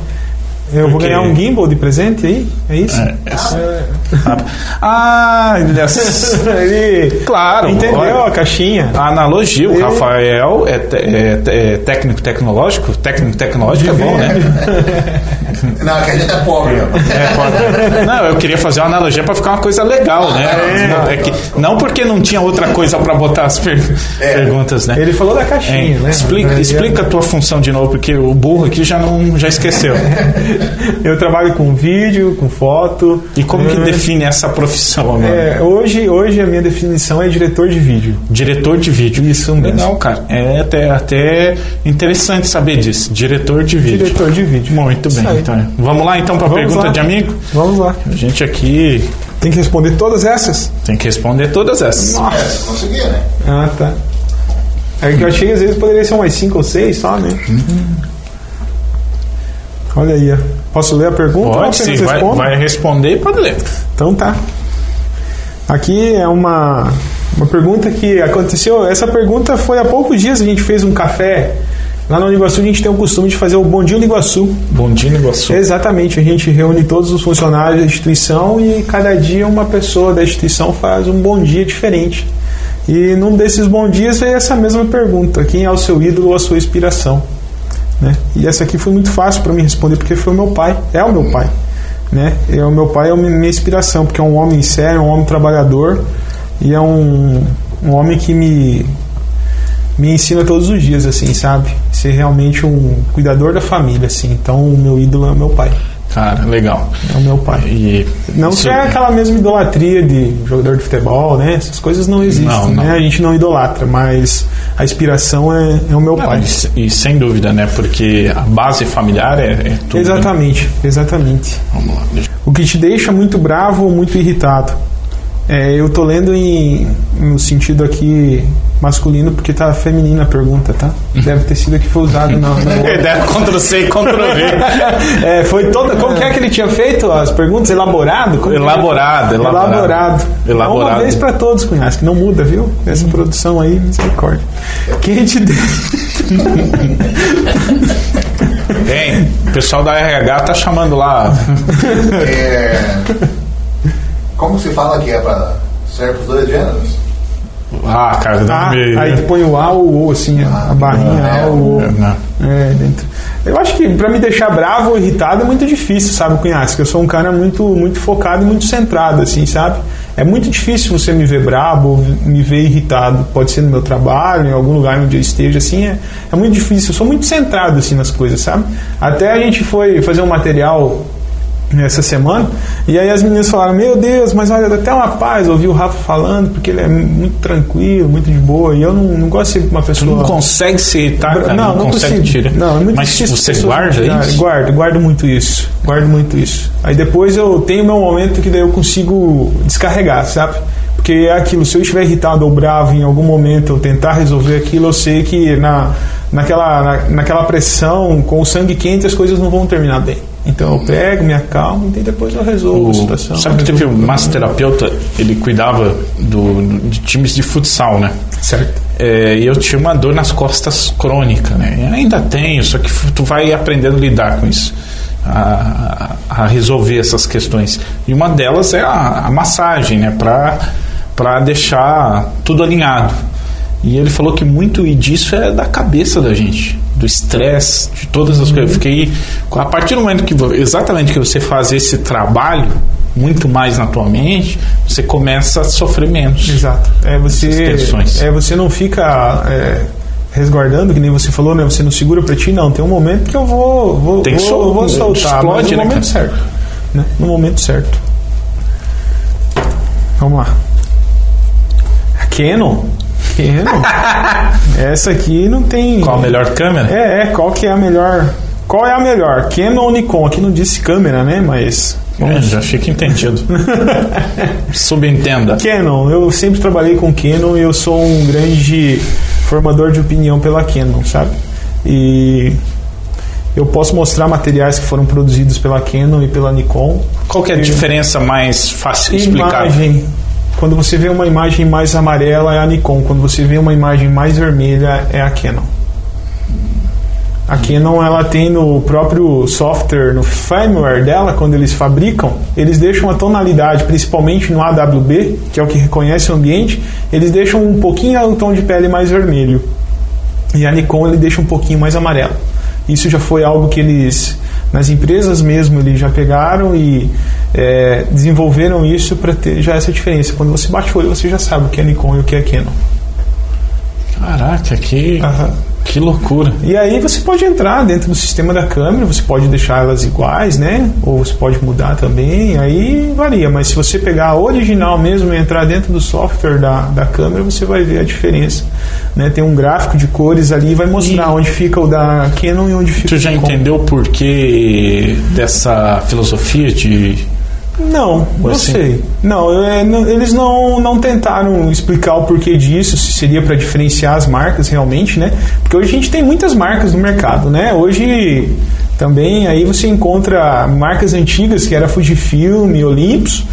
Eu vou Porque- ganhar um gimbal de presente aí? É isso? É, Ah, yes. Ele claro. entendeu olha. a caixinha? A analogia, o Rafael é, te- é é técnico tecnológico, técnico tecnológico é bom, né? Não, que a gente é pobre. É, pode- Não, eu queria fazer uma analogia para ficar uma coisa legal, né? Não, é que, não porque não tinha outra coisa para botar as per- É. perguntas, né? Ele falou da caixinha, É, né? explica, explica a tua função de novo, porque o burro aqui já não já esqueceu. Eu trabalho com vídeo, com foto. E como que né? define essa profissão agora? É, hoje, hoje a minha definição é diretor de vídeo. Diretor de vídeo. Isso mesmo. Legal, cara. É até, até interessante saber disso. Diretor de vídeo. Diretor de vídeo. Muito bem. Aí. Então, vamos lá então para a pergunta lá. de amigo? Vamos lá. A gente aqui Tem que responder todas essas? tem que responder todas essas. É, se conseguir, né? Ah, tá. É que eu achei que às vezes poderia ser umas 5 ou 6 só, né? Olha aí. Posso ler a pergunta? Pode sim, vai, vai responder e pode ler. Então tá. Aqui é uma, uma pergunta que aconteceu. Essa pergunta foi há poucos dias a gente fez um café. Lá no Uniguaçu a gente tem o costume de fazer o Bom Dia Uniguaçu. Bom dia, Iguaçu. Exatamente, a gente reúne todos os funcionários da instituição e cada dia uma pessoa da instituição faz um bom dia diferente. E num desses bons dias veio essa mesma pergunta: quem é o seu ídolo ou a sua inspiração? Né? E essa aqui foi muito fácil para mim responder porque foi o meu pai, é o meu pai. Né? É o meu pai é a minha inspiração porque é um homem sério, um homem trabalhador e é um, um homem que me me ensina todos os dias, assim, sabe? Ser realmente um cuidador da família, assim. Então, o meu ídolo é o meu pai. Cara, legal. É o meu pai. E Não isso- que é aquela mesma idolatria de jogador de futebol, né? Essas coisas não existem, Não, não. né? A gente não idolatra, mas a inspiração é, é o meu Não, pai. e, e sem dúvida, né? Porque a base familiar é, é tudo. né? Exatamente, exatamente. Vamos lá. deixa- O que te deixa muito bravo ou muito irritado? É, eu tô lendo em, no sentido aqui masculino porque tá feminina a pergunta, tá? Deve ter sido a que foi usado na, na Ideia Ctrl C e Ctrl V. É, foi toda. Como que é que ele tinha feito as perguntas? Elaborado? Como que é? Elaborado, elaborado. Elaborado. Elaborado. Uma vez pra todos, Cunhasque. Não muda, viu? Essa produção aí, misericórdia. Quem te deu. Bem, o pessoal da RH tá chamando lá. É, como se fala que é para serve os dois gêneros? Ah, cara, não Ah, me. aí tu põe o A ou o O, assim, a, a barrinha é, A ou O. Não. É, dentro. Eu acho que pra me deixar bravo ou irritado é muito difícil, sabe, Cunhasque? Eu sou um cara muito, muito focado e muito centrado, assim, sabe? É muito difícil você me ver bravo ou me ver irritado. Pode ser no meu trabalho, em algum lugar onde eu esteja, assim, é, é muito difícil. Eu sou muito centrado, assim, nas coisas, sabe? Até a gente foi fazer um material essa semana. E aí as meninas falaram: Meu Deus, mas olha, dá até uma paz ouvir o Rafa falando, porque ele é muito tranquilo, muito de boa. E eu não, não gosto de ser uma Tu pessoa. não consegue se irritar, cara. Não, não consegue consigo. tirar. Não, é muito Mas difícil você guarda isso? Guardo, guardo muito isso. Guardo muito isso. Aí depois eu tenho meu momento que daí eu consigo descarregar, sabe? Porque é aquilo, se eu estiver irritado ou bravo em algum momento eu tentar resolver aquilo, eu sei que na, naquela, na, naquela pressão, com o sangue quente, as coisas não vão terminar bem. Então eu pego, me acalmo e depois eu resolvo a O, situação. sabe que teve um massoterapeuta, ele cuidava do, de times de futsal, né? Certo. É, e eu tinha uma dor nas costas crônica, né? E ainda tenho, só que tu vai aprendendo a lidar com isso. a, a resolver essas questões. E uma delas é a, a massagem, né? Para deixar tudo alinhado. E ele falou que muito disso é da cabeça da gente, do estresse, de todas as coisas. Eu fiquei. A partir do momento que exatamente que você faz esse trabalho muito mais na tua mente, você começa a sofrer menos. Exato. É você, é, você não fica é, resguardando, que nem você falou, né? Você não segura pra ti, não. Tem um momento que eu vou, vou, Tem vou, sol- vou soltar, explode, no né, momento cara? certo. Né? No momento certo. Vamos lá. A Canon. Essa aqui não tem. Qual a melhor câmera? É, é, qual que é a melhor? Qual é a melhor? Canon ou Nikon? Aqui não disse câmera, né? Mas. É, já fica entendido. Subentenda. Canon, eu sempre trabalhei com Canon e eu sou um grande formador de opinião pela Canon, sabe? E eu posso mostrar materiais que foram produzidos pela Canon e pela Nikon. Qual é a diferença mais fácil de explicar? Imagem. Quando você vê uma imagem mais amarela é a Nikon, quando você vê uma imagem mais vermelha é a Canon. A Canon ela tem no próprio software, no firmware dela, quando eles fabricam, eles deixam a tonalidade, principalmente no AWB, que é o que reconhece o ambiente, eles deixam um pouquinho o tom de pele mais vermelho. E a Nikon ele deixa um pouquinho mais amarelo. Isso já foi algo que eles, nas empresas mesmo, eles já pegaram e é, desenvolveram isso para ter já essa diferença. Quando você bate o olho, você já sabe o que é Nikon e o que é Canon. Caraca, que, Aham. Que loucura. E aí você pode entrar dentro do sistema da câmera, você pode deixar elas iguais, né? Ou você pode mudar também, aí varia. Mas se você pegar a original mesmo e entrar dentro do software da, da câmera, você vai ver a diferença. Né? Tem um gráfico de cores ali e vai mostrar onde fica o da Canon e onde fica Tu o já entendeu o porquê dessa filosofia de. Não, não assim? sei. Não, eu, é, não, eles não, não tentaram explicar o porquê disso, se seria para diferenciar as marcas realmente, né? Porque hoje a gente tem muitas marcas no mercado, né? Hoje também aí você encontra marcas antigas que era Fujifilm, Olympus,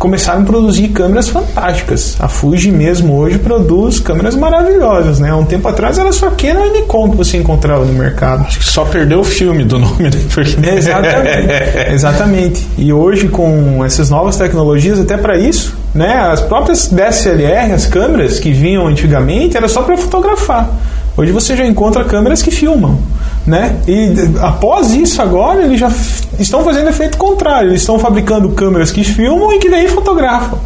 começaram a produzir câmeras fantásticas. A Fuji mesmo hoje produz câmeras maravilhosas, né? Há um tempo atrás era só Canon e Nikon que você encontrava no mercado. Acho que só perdeu o filme do nome, né? Porque... Exatamente. Exatamente. E hoje com essas novas tecnologias até para isso, né? As próprias DSLR, as câmeras que vinham antigamente, era só para fotografar. Hoje você já encontra câmeras que filmam, né? E após isso agora eles já estão fazendo efeito contrário. Eles estão fabricando câmeras que filmam e que daí fotografam.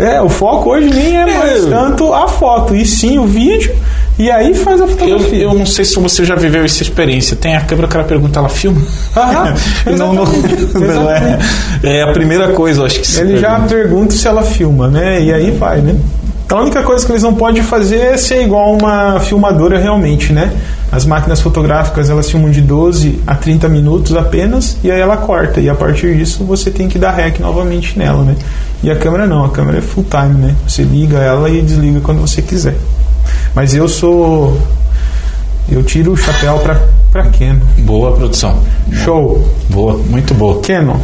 É, o foco hoje nem é mais É. tanto a foto, e sim o vídeo, e aí faz a Eu, fotografia. eu não sei se você já viveu essa experiência. Tem a câmera, o cara pergunta, ela filma? Não, não, não é, é a primeira coisa, eu acho que se Ele já pergunta. pergunta se ela filma, né? E aí vai, né? A única coisa que eles não podem fazer é ser igual uma filmadora realmente, né? As máquinas fotográficas elas filmam de 12 a 30 minutos apenas e aí ela corta. E a partir disso você tem que dar rec novamente nela, né? E a câmera não, a câmera é full time, né? Você liga ela e desliga quando você quiser. Mas eu sou. Eu tiro o chapéu pra, pra Canon. Boa produção. Show! Boa, muito boa. Canon.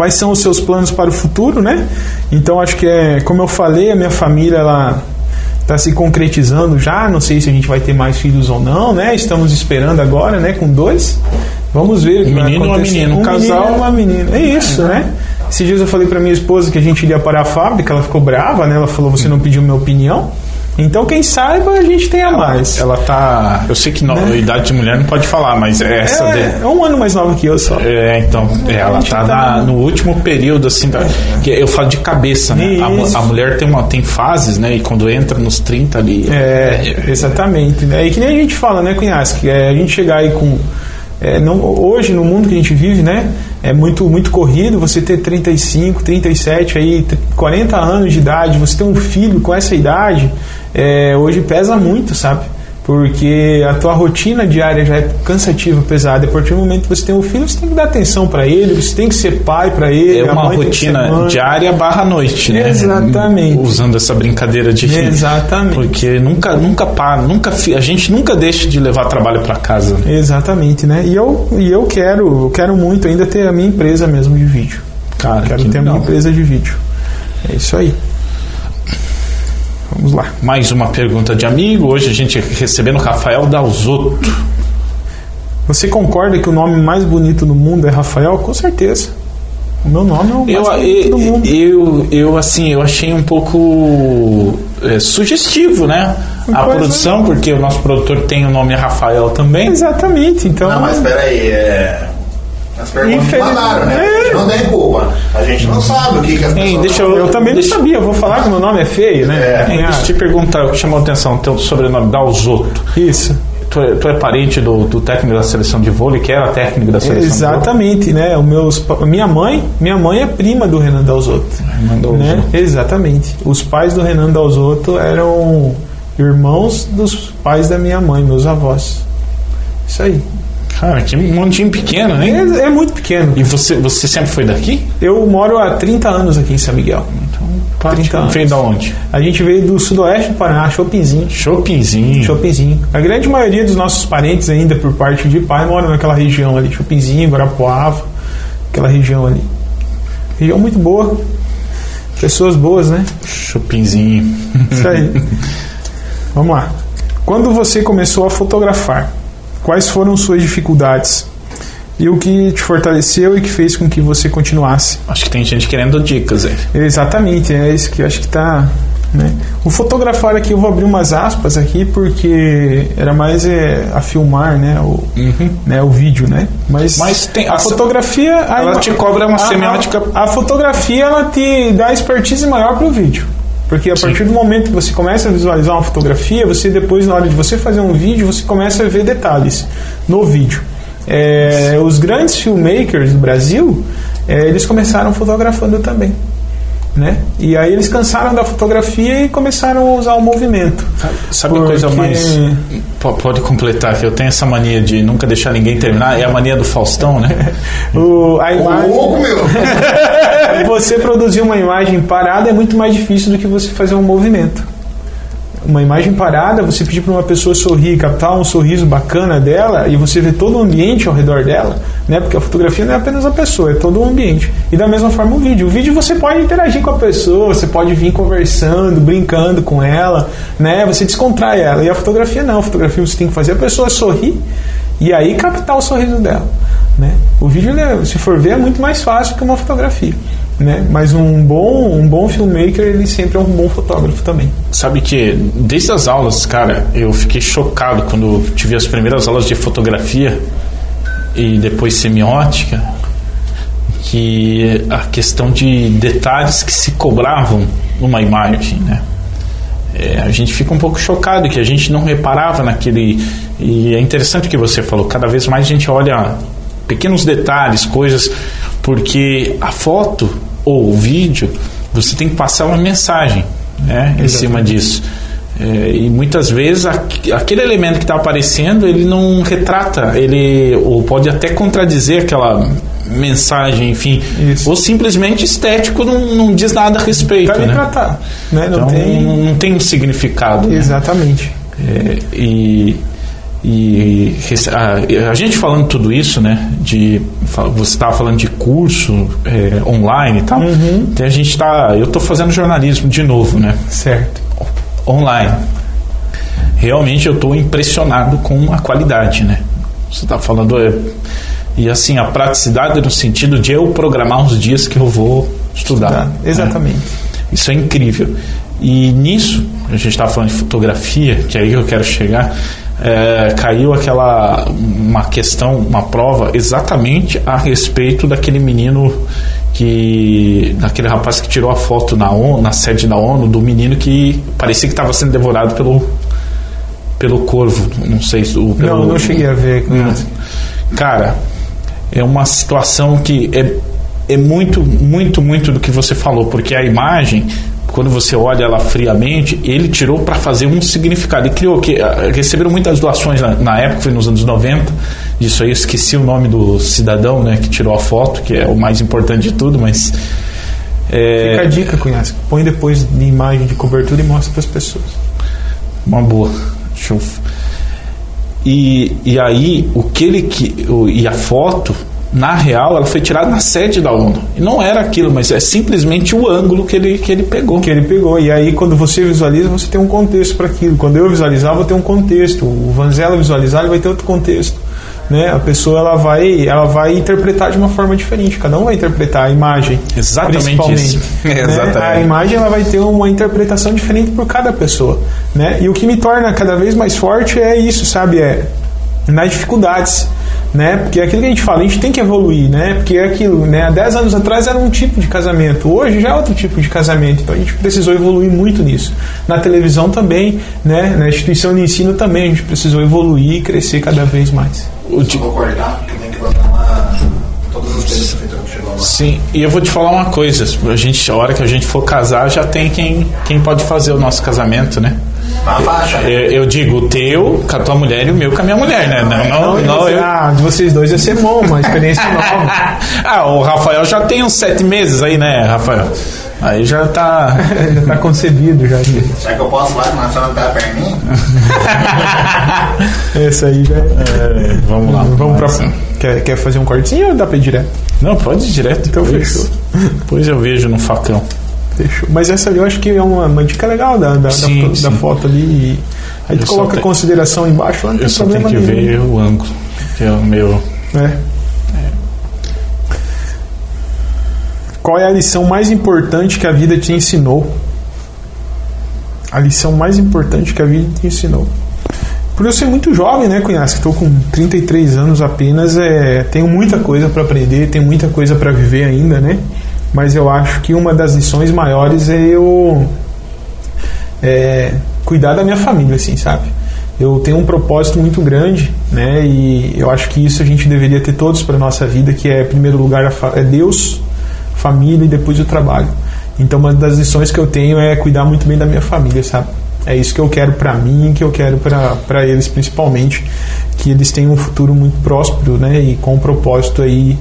Quais são os seus planos para o futuro, né? Então acho que é, como eu falei, a minha família ela está se concretizando já. Não sei se a gente vai ter mais filhos ou não, né? Estamos esperando agora, né? Com dois. Vamos ver. Um menino e uma menina, um Um casal. e uma menina. É isso, né? Esses dias eu falei para minha esposa que a gente iria para a fábrica. Ela ficou brava, né? Ela falou: você não pediu minha opinião. Então quem saiba a gente tenha mais. Ela tá. Eu sei que no, Né? idade de mulher não pode falar, mas é essa de- é, é um ano mais nova que eu só. É, então, é, ela tá na- no último período, assim, da- que eu falo de cabeça, né? A, a mulher tem, uma, tem fases, né? E quando entra nos 30 ali. É, exatamente. Né? E que nem a gente fala, né, Cunhasque? É, a gente chegar aí com. é, não, hoje, no mundo que a gente vive, né? É muito, muito corrido você ter 35, 37, aí, t- 40 anos de idade, você ter um filho com essa idade, é, hoje pesa muito, sabe? Porque a tua rotina diária já é cansativa, pesada. E a partir do momento que você tem um filho, você tem que dar atenção para ele, você tem que ser pai para ele. É uma rotina diária barra noite, né? Exatamente. Usando essa brincadeira de Exatamente. Porque nunca, nunca para, nunca a gente nunca deixa de levar trabalho para casa. né? Exatamente, né? E eu, e eu quero, eu quero muito ainda ter a minha empresa mesmo de vídeo. Cara, Quero que ter a minha empresa de vídeo. É isso aí. Vamos lá. Mais uma pergunta de amigo. Hoje a gente recebendo Rafael Dalzotto. Você concorda que o nome mais bonito do mundo é Rafael? Com certeza. O meu nome é o mais Eu, bonito do mundo. eu, eu, assim, eu achei um pouco é, sugestivo, né? A produção, porque o nosso produtor tem o nome Rafael também. Exatamente, então. Não, mas peraí, é. As perguntas mandaram, né? É. A gente não tem culpa. A gente não sabe o que, que as Ei, pessoas deixa falam. Eu também não sabia, eu vou falar que meu nome é feio, né? É. Hein, deixa eu te perguntar, o que chamou a atenção, teu sobrenome Dalzotto. Isso. Tu é, tu é parente do, do técnico da seleção de vôlei, que era técnico da seleção Exatamente, né? O meus, pa- minha mãe, minha mãe é prima do Renan Dalzotto. de vôlei? Mandou Né? Exatamente. Os pais do Renan Dalzotto eram irmãos dos pais da minha mãe, meus avós. Isso aí. Cara, que mundinho pequeno, né? É, é muito pequeno. E você, você sempre foi daqui? Eu moro há 30 anos aqui em São Miguel. Então, 30 anos. Veio da onde? A gente veio do sudoeste do Paraná, Chopinzinho. Chopinzinho. Chopinzinho. A grande maioria dos nossos parentes ainda por parte de pai moram naquela região ali, Chopinzinho, Guarapuava, aquela região ali. Região muito boa. Pessoas boas, né? Chopinzinho. Isso aí. Vamos lá. Quando você começou a fotografar, quais foram suas dificuldades? E o que te fortaleceu e que fez com que você continuasse? Acho que tem gente querendo dicas, é. Exatamente, é isso que eu acho que está. Né? O fotografar aqui, eu vou abrir umas aspas aqui porque era mais é, a filmar né, o, né, o vídeo, né? Mas, Mas tem- a a- fotografia. ela te cobra uma a- semiótica- A, a fotografia ela te dá expertise maior para o vídeo. Porque a partir do momento que você começa a visualizar uma fotografia, você depois, na hora de você fazer um vídeo, você começa a ver detalhes no vídeo. É, os grandes filmmakers do Brasil, é, eles começaram fotografando também. Né? E aí eles cansaram da fotografia e começaram a usar o movimento. Sabe a coisa Porque- mais. Po- Pode completar, que eu tenho essa mania de nunca deixar ninguém terminar. É a mania do Faustão, né? O, a imagem, meu! você produzir uma imagem parada é muito mais difícil do que você fazer um movimento. Uma imagem parada, você pedir para uma pessoa sorrir, captar um sorriso bacana dela e você ver todo o ambiente ao redor dela, né? Porque a fotografia não é apenas a pessoa, é todo o ambiente. E da mesma forma o vídeo. O vídeo você pode interagir com a pessoa, você pode vir conversando, brincando com ela, né? Você descontrai ela. E a fotografia não. A fotografia você tem que fazer a pessoa sorrir e aí captar o sorriso dela. Né? O vídeo, ele é- se for ver, é muito mais fácil que uma fotografia. Né? Mas um bom, um bom filmmaker, ele sempre é um bom fotógrafo também. Sabe que desde as aulas, cara, eu fiquei chocado quando tive as primeiras aulas de fotografia e depois semiótica, que a questão de detalhes que se cobravam numa imagem, né? É, a gente fica um pouco chocado que a gente não reparava naquele. E é interessante o que você falou, cada vez mais a gente olha pequenos detalhes, coisas, porque a foto ou o vídeo você tem que passar uma mensagem né, em cima disso. É, e muitas vezes aqu- aquele elemento que está aparecendo ele não retrata, ele ou pode até contradizer aquela mensagem, enfim, Isso. ou simplesmente estético não, não diz nada a respeito. Né? pra tá, né? Não Então tem... não tem um significado. né? Exatamente. É, e e a, a gente falando tudo isso, né? De você estava falando de curso é, online e tal. Uhum. Então a gente tá, eu estou fazendo jornalismo de novo, né? Certo. Online. Realmente eu estou impressionado com a qualidade, né? Você está falando é, e assim a praticidade no sentido de eu programar os dias que eu vou estudar. Tá, né? exatamente. Isso é incrível. E nisso, a gente estava falando de fotografia, que é aí que eu quero chegar, é, caiu aquela uma questão, uma prova exatamente a respeito daquele menino que daquele rapaz que tirou a foto na ONU, na sede da ONU do menino que parecia que estava sendo devorado pelo pelo corvo, não sei se o pelo, Não, não cheguei a ver. Hum. Cara, é uma situação que é, é muito, muito, muito do que você falou, porque a imagem, quando você olha ela friamente, ele tirou para fazer um significado. Ele criou que ah, receberam muitas doações na, na época, foi nos anos 90. Disso aí eu esqueci o nome do cidadão, né, que tirou a foto, que é o mais importante de tudo, mas é, Fica a dica, Cunhasco. Põe depois de imagem de cobertura e mostra para as pessoas. Uma boa. Deixa eu... E, e aí, o que ele que, e a foto, na real, ela foi tirada na sede da ONU. E não era aquilo, mas é simplesmente o ângulo que ele, que ele pegou. que ele pegou. E aí, quando você visualiza, você tem um contexto para aquilo. Quando eu visualizar, vou ter um contexto. O Vanzella visualizar, ele vai ter outro contexto. né? A pessoa ela vai, ela vai interpretar de uma forma diferente. Cada um vai interpretar a imagem. Exatamente principalmente, isso. né? Exatamente. A imagem ela vai ter uma interpretação diferente por cada pessoa, né? E o que me torna cada vez mais forte é isso, sabe? É nas dificuldades, né? Porque é aquilo que a gente fala, a gente tem que evoluir, né? Porque é aquilo, né? Há 10 anos atrás era um tipo de casamento, hoje já é outro tipo de casamento, então a gente precisou evoluir muito nisso. Na televisão também, né? Na instituição de ensino também a gente precisou evoluir e crescer cada vez mais. Eu vou cortar, porque tem que botar. Todas as. Sim, e eu vou te falar uma coisa, a gente, a hora que a gente for casar, já tem quem, quem pode fazer o nosso casamento, né? Faixa. Eu, eu digo o teu com a tua mulher e o meu com a minha mulher, né? Não, não, não, eu... Ah, de vocês dois ia ser bom, uma experiência nova. ah, o Rafael já tem uns sete meses aí, né, Rafael? Aí já tá. já tá concebido já. Será que eu posso lá começar até a perninha? Esse aí já. É, vamos lá. Vamos pra. Quer, quer fazer um cortezinho ou dá pra ir direto? Não, pode ir direto. Então depois. fechou. Depois eu vejo no facão. Fechou. Mas essa ali eu acho que é uma, uma dica legal da, da, Sim, da, da sim. foto ali. Aí tu Eu coloca tenho- consideração embaixo, lá não tem Eu só tenho problema que nenhum. ver o ângulo, que é o meu. É. Qual é a lição mais importante que a vida te ensinou? A lição mais importante que a vida te ensinou. Por eu ser muito jovem, né, Cunhasco? Estou com 33 anos apenas, é, tenho muita coisa para aprender, tenho muita coisa para viver ainda, né? Mas eu acho que uma das lições maiores é eu é, cuidar da minha família, assim, sabe? Eu tenho um propósito muito grande, né? E eu acho que isso a gente deveria ter todos para nossa vida, que é, em primeiro lugar, é Deus, família e depois o trabalho. Então, uma das lições que eu tenho é cuidar muito bem da minha família, sabe? É isso que eu quero para mim, que eu quero para eles principalmente, que eles tenham um futuro muito próspero, né? E com um propósito aí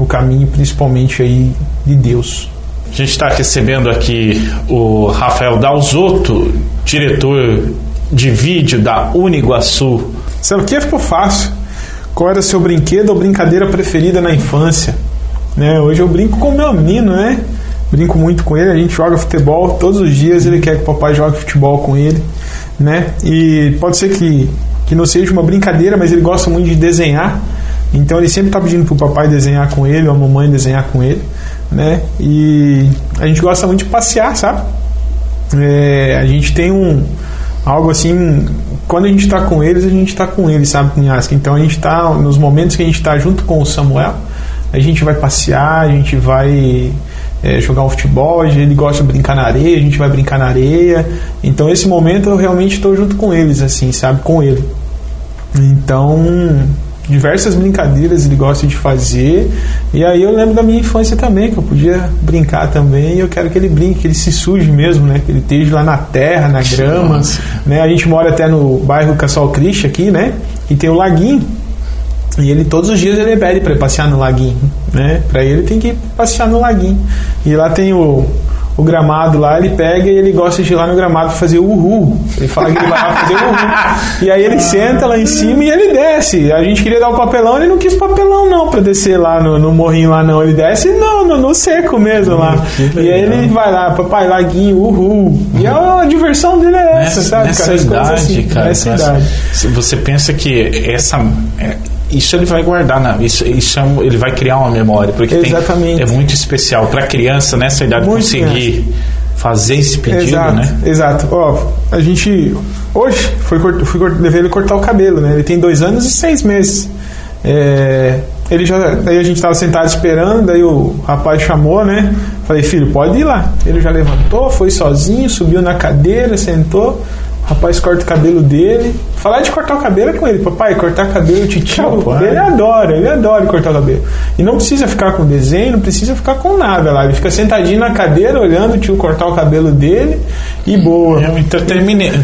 no caminho, principalmente aí de Deus. A gente está recebendo aqui o Rafael Dalzotto, diretor de vídeo da Uniguaçu. Sabe o que ficou fácil? Qual era seu brinquedo ou brincadeira preferida na infância? Né? Hoje eu brinco com o meu menino, né? Brinco muito com ele, a gente joga futebol todos os dias, ele quer que o papai jogue futebol com ele, né? E pode ser que, que não seja uma brincadeira, mas ele gosta muito de desenhar. Então ele sempre está pedindo pro papai desenhar com ele, ou a mamãe desenhar com ele, né? E a gente gosta muito de passear, sabe? É, a gente tem um algo assim quando a gente está com eles a gente está com eles sabe então a gente está nos momentos que a gente está junto com o Samuel a gente vai passear a gente vai é, jogar um futebol ele gosta de brincar na areia a gente vai brincar na areia então esse momento eu realmente estou junto com eles assim sabe com ele então diversas brincadeiras ele gosta de fazer. E aí eu lembro da minha infância também, que eu podia brincar também, e eu quero que ele brinque, que ele se suje mesmo, né? Que ele esteja lá na terra, na grama. Nossa. Né? A gente mora até no bairro Cassol Cristo aqui, né? E tem o laguinho. E ele todos os dias ele pede para passear no laguinho, né? Para ele tem que passear no laguinho. E lá tem o, o gramado lá, ele pega e ele gosta de ir lá no gramado fazer uhul. Ele fala que ele vai lá fazer uhul. E aí ele senta lá em cima e ele desce. A gente queria dar o papelão, ele não quis papelão não para descer lá no, no morrinho lá não. Ele desce no, no, no seco mesmo lá. que E aí ele vai lá, papai, laguinho, uhul. E a, diversão dele é essa, Nessa, sabe? nessa cara? As coisas idade, assim, cara. Nessa nessa- idade. se você pensa que essa. Isso ele vai guardar, na, isso, isso é um- ele vai criar uma memória, porque tem- é muito especial para criança nessa idade Muito conseguir fazer esse pedido, exato, né? Exato. Ó, a gente. Hoje foi, fui, levei ele cortar o cabelo, né? Ele tem dois anos e seis meses. É, ele já, daí a gente estava sentado esperando, daí o rapaz chamou, né? Falei, filho, pode ir lá. Ele já levantou, foi sozinho, subiu na cadeira, sentou. Rapaz corta o cabelo dele. Falar de cortar o cabelo é com ele. Papai, cortar cabelo, titio. Papai. Ele adora, ele adora cortar o cabelo. E não precisa ficar com desenho, não precisa ficar com nada lá. Ele fica sentadinho na cadeira, olhando o tio cortar o cabelo dele e boa. É um entretenimento,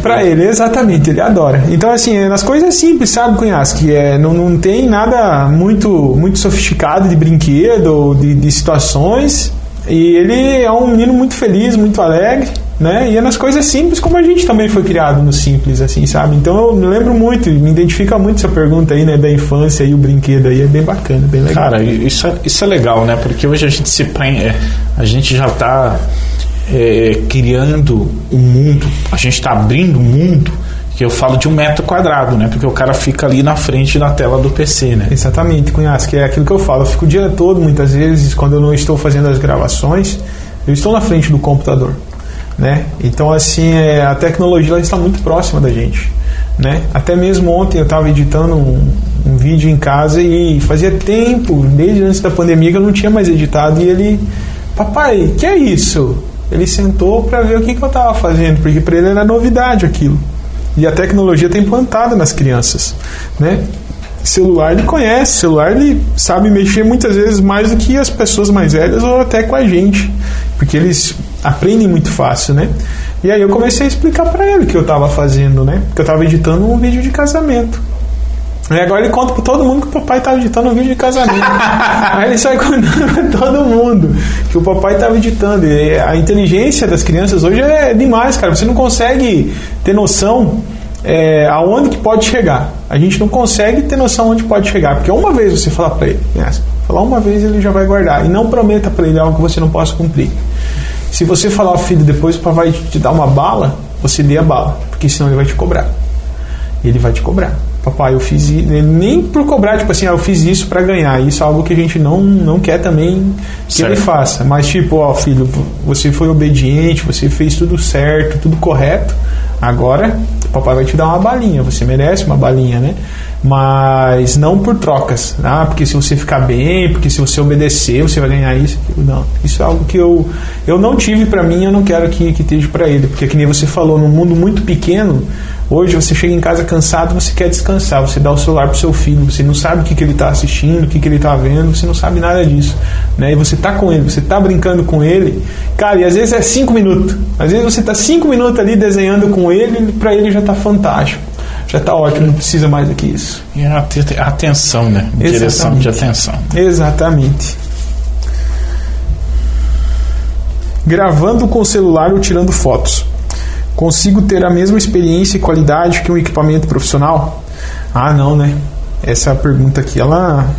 Pra ele, exatamente, ele adora. Então, assim, é nas coisas simples, sabe, Cunhas? Que é, não, não tem nada muito, muito sofisticado de brinquedo ou de, de situações. E ele é um menino muito feliz, muito alegre, né? E é nas coisas simples como a gente também foi criado no simples, assim, sabe? Então eu me lembro muito, me identifica muito essa pergunta aí, né, da infância e o brinquedo aí, é bem bacana, bem legal. Cara, isso é, isso é legal, né? Porque hoje a gente se prende, é, a gente já está criando um mundo, a gente está abrindo um mundo que eu falo de um metro quadrado, né? Porque o cara fica ali na frente da tela do PC, né? Exatamente, Cunhas, que é aquilo que eu falo. Eu fico o dia todo, muitas vezes, quando eu não estou fazendo as gravações, eu estou na frente do computador, né? Então, assim, é, a tecnologia está muito próxima da gente, né? Até mesmo ontem eu estava editando um, um vídeo em casa e fazia tempo, desde antes da pandemia, que eu não tinha mais editado e ele, papai, que é isso? Ele sentou para ver o que, que eu estava fazendo, porque para ele era novidade aquilo. E a tecnologia está implantada nas crianças, né? Celular ele conhece, celular ele sabe mexer muitas vezes mais do que as pessoas mais velhas ou até com a gente, porque eles aprendem muito fácil, né? E aí eu comecei a explicar para ele o que eu estava fazendo, né? Porque eu estava editando um vídeo de casamento. E agora ele conta para todo mundo que o papai estava editando um vídeo de casamento. Aí ele sai contando para todo mundo que o papai estava editando. E a inteligência das crianças hoje é demais, cara. Você não consegue ter noção é, aonde que pode chegar. A gente não consegue ter noção onde pode chegar, porque uma vez você falar para ele, né, falar uma vez ele já vai guardar e não prometa para ele algo que você não possa cumprir. Se você falar, filho, depois o papai vai te dar uma bala, você dê a bala, porque senão ele vai te cobrar. Ele vai te cobrar papai, eu fiz isso, nem por cobrar, tipo assim, ah, eu fiz isso para ganhar. Isso é algo que a gente não, não quer também que certo. ele faça. Mas tipo, ó, filho, você foi obediente, você fez tudo certo, tudo correto. Agora, papai vai te dar uma balinha, você merece uma balinha, né? Mas não por trocas, ah, porque se você ficar bem, porque se você obedecer, você vai ganhar isso. Não, isso é algo que eu, eu não tive para mim, eu não quero que, que esteja para ele, porque que nem você falou, num mundo muito pequeno, Hoje você chega em casa cansado, você quer descansar, você dá o celular pro seu filho, você não sabe o que, que ele está assistindo, o que, que ele está vendo, você não sabe nada disso. Né? E você tá com ele, você tá brincando com ele, cara, e às vezes é cinco minutos. Às vezes você tá cinco minutos ali desenhando com ele, para ele já tá fantástico. Já tá ótimo, não precisa mais do que isso. E a atenção, né? Exatamente. Direção de atenção. Exatamente. Gravando com o celular ou tirando fotos. Consigo ter a mesma experiência e qualidade que um equipamento profissional? Ah, não, né? Essa pergunta aqui, ela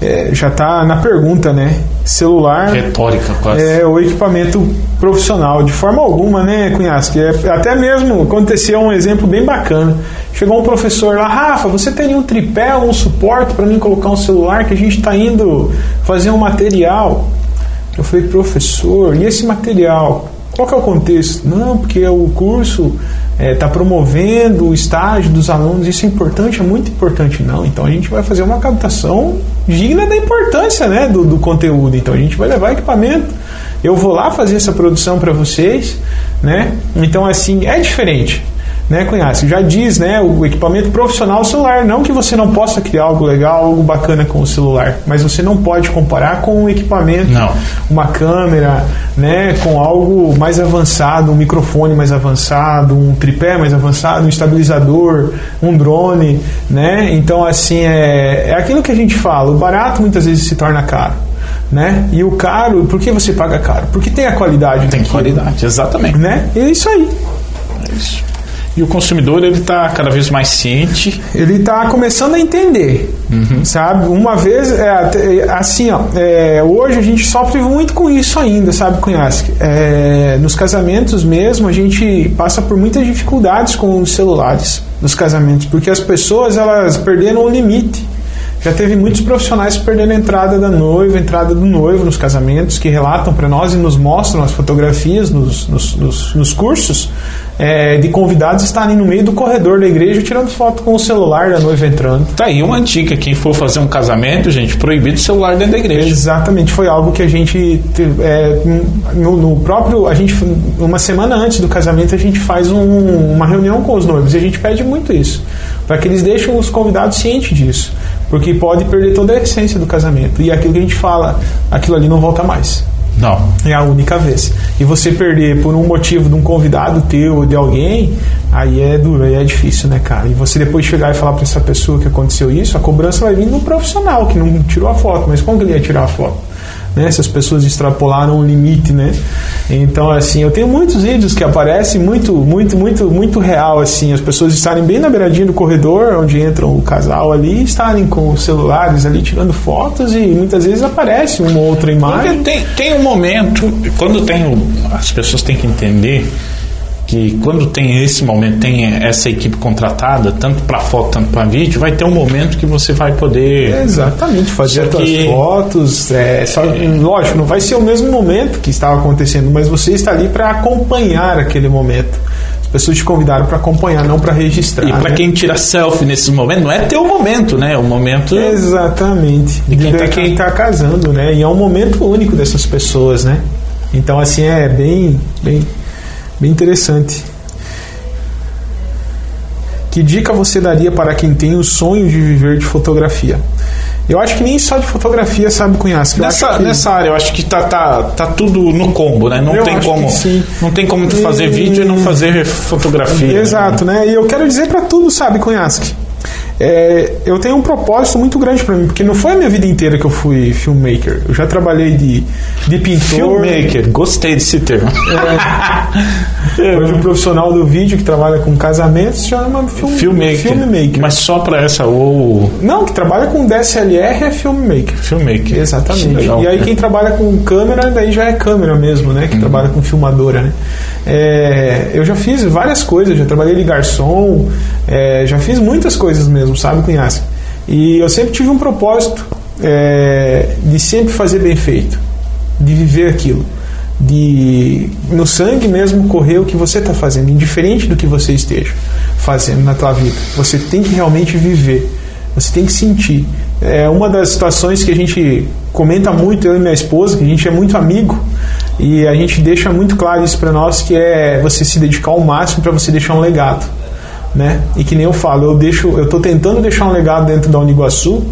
é, já está na pergunta, né? Celular. Retórica, quase. É o equipamento profissional, de forma alguma, né, Cunhasque? É, até mesmo aconteceu um exemplo bem bacana. Chegou um professor lá, Rafa, você teria um tripé ou um suporte para mim colocar um celular que a gente está indo fazer um material? Eu falei, professor, e esse material? Qual que é o contexto? Não, porque o curso está é, promovendo o estágio dos alunos, isso é importante, é muito importante. Não, então a gente vai fazer uma captação digna da importância né, do, do conteúdo. Então a gente vai levar equipamento, eu vou lá fazer essa produção para vocês, né? Então assim, é diferente né, Cunhaço? Já diz, né, o equipamento profissional celular. Não que você não possa criar algo legal, algo bacana com o celular, mas você não pode comparar com um equipamento, não. uma câmera, né, com algo mais avançado, um microfone mais avançado, um tripé mais avançado, um estabilizador, um drone, né? Então, assim, é, é aquilo que a gente fala. O barato muitas vezes se torna caro. Né? E o caro, por que você paga caro? Porque tem a qualidade. Tem qualidade, exatamente. Né? É isso aí. É isso. E o consumidor ele está cada vez mais ciente. Ele está começando a entender, uhum. sabe? Uma vez, é, é, assim, ó, é, hoje a gente sofre muito com isso ainda, sabe, Cunhasque? É, nos casamentos mesmo, a gente passa por muitas dificuldades com os celulares nos casamentos, porque as pessoas elas perderam o limite. Já teve muitos profissionais perdendo a entrada da noiva, a entrada do noivo nos casamentos, que relatam para nós e nos mostram as fotografias nos, nos, nos, nos cursos é, de convidados estarem no meio do corredor da igreja tirando foto com o celular da noiva entrando. Tá aí uma dica: quem for fazer um casamento, gente, proibido o celular dentro da igreja. Exatamente, foi algo que a gente é, no, no, próprio a gente uma semana antes do casamento a gente faz um, uma reunião com os noivos e a gente pede muito isso para que eles deixem os convidados cientes disso, porque pode perder toda a essência do casamento e aquilo que a gente fala, aquilo ali não volta mais. Não. É a única vez. E você perder por um motivo de um convidado teu ou de alguém, aí é duro, aí é difícil, né, cara? E você depois chegar e falar para essa pessoa que aconteceu isso, a cobrança vai vir do profissional que não tirou a foto, mas como que ele ia tirar a foto? Né? Se as pessoas extrapolaram o limite, né? Então, assim, eu tenho muitos vídeos que aparecem muito, muito, muito, muito real, assim, as pessoas estarem bem na beiradinha do corredor, onde entra o casal ali, estarem com os celulares ali tirando fotos e muitas vezes aparece uma outra imagem. Tem, tem um momento, quando tem, as pessoas têm que entender que quando tem esse momento, tem essa equipe contratada, tanto para foto, tanto para vídeo, vai ter um momento que você vai poder. Exatamente, fazer as suas fotos. É, só, lógico, não vai ser o mesmo momento que estava acontecendo, mas você está ali para acompanhar aquele momento. As pessoas te convidaram para acompanhar, não para registrar. E para né? quem tira selfie nesses momentos, não é teu momento, né? É o momento. Exatamente. De quem está quem tá casando, né? E é um momento único dessas pessoas, né? Então, assim, é bem, bem Bem interessante. Que dica você daria para quem tem o sonho de viver de fotografia? Eu acho que nem só de fotografia sabe cunhar. Nessa, que... nessa área, eu acho que tá, tá, tá tudo no combo, né? Não eu tem como. Não tem como tu fazer e... vídeo e não fazer fotografia. Exato, né? né? E eu quero dizer para tudo, sabe, Cunhasque? É, eu tenho um propósito muito grande para mim, porque não foi a minha vida inteira que eu fui filmmaker. Eu já trabalhei de, de pintor. Filmmaker, gostei desse termo. É, hoje um profissional do vídeo que trabalha com casamentos chama film, filmmaker. filmmaker. Mas só para essa ou. Não, que trabalha com DSLR é filmmaker. Filmmaker. Exatamente. Legal, e aí quem trabalha com câmera, daí já é câmera mesmo, né? Que uhum. trabalha com filmadora, né? É, eu já fiz várias coisas, já trabalhei de garçom, é, já fiz muitas coisas mesmo mesmo, sabe, Cunhaça? E eu sempre tive um propósito é, de sempre fazer bem feito, de viver aquilo, de no sangue mesmo correr o que você está fazendo, indiferente do que você esteja fazendo na tua vida. Você tem que realmente viver, você tem que sentir. É uma das situações que a gente comenta muito, eu e minha esposa, que a gente é muito amigo, e a gente deixa muito claro isso para nós, que é você se dedicar ao máximo para você deixar um legado né? E que nem eu falo, eu deixo, eu estou tentando deixar um legado dentro da Uniguaçu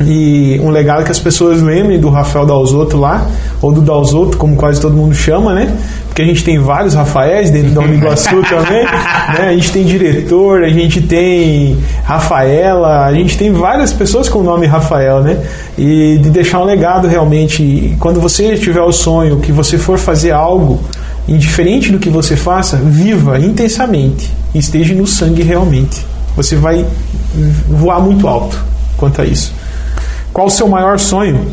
e um legado que as pessoas lembrem do Rafael Dalzotto lá, ou do Dalzotto, como quase todo mundo chama, né? Porque a gente tem vários Rafaéis dentro da Uniguaçu também, né? A gente tem diretor, a gente tem Rafaela, a gente tem várias pessoas com o nome Rafael, né? E de deixar um legado realmente, quando você tiver o sonho que você for fazer algo, indiferente do que você faça, viva intensamente esteja no sangue realmente. Você vai voar muito alto quanto a isso. Qual o seu maior sonho?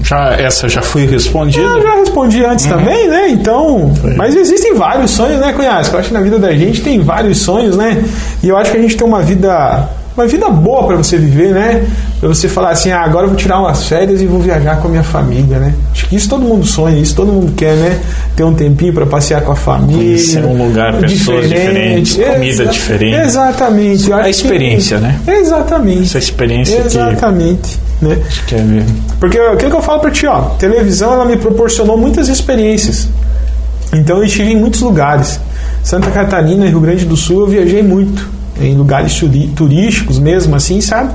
Já, essa já foi respondida? Eu já respondi antes uhum. também, né? Então. Foi. Mas existem vários sonhos, né, Cunhasco? Eu acho que na vida da gente tem vários sonhos, né? E eu acho que a gente tem uma vida uma vida boa para você viver, né? Para você falar assim, ah, agora eu vou tirar umas férias e vou viajar com a minha família, né? Acho que isso todo mundo sonha, isso todo mundo quer, né? Ter um tempinho para passear com a família. Conhecer um lugar, pessoas diferentes, comida Exa diferente. Exatamente. A experiência, que... né? Exatamente. Essa experiência Exatamente. Que... Né? Acho que é mesmo. Porque aquilo que eu falo para ti, ó, televisão ela me proporcionou muitas experiências. Então eu estive em muitos lugares. Santa Catarina, Rio Grande do Sul, eu viajei muito em lugares turísticos mesmo, assim, sabe?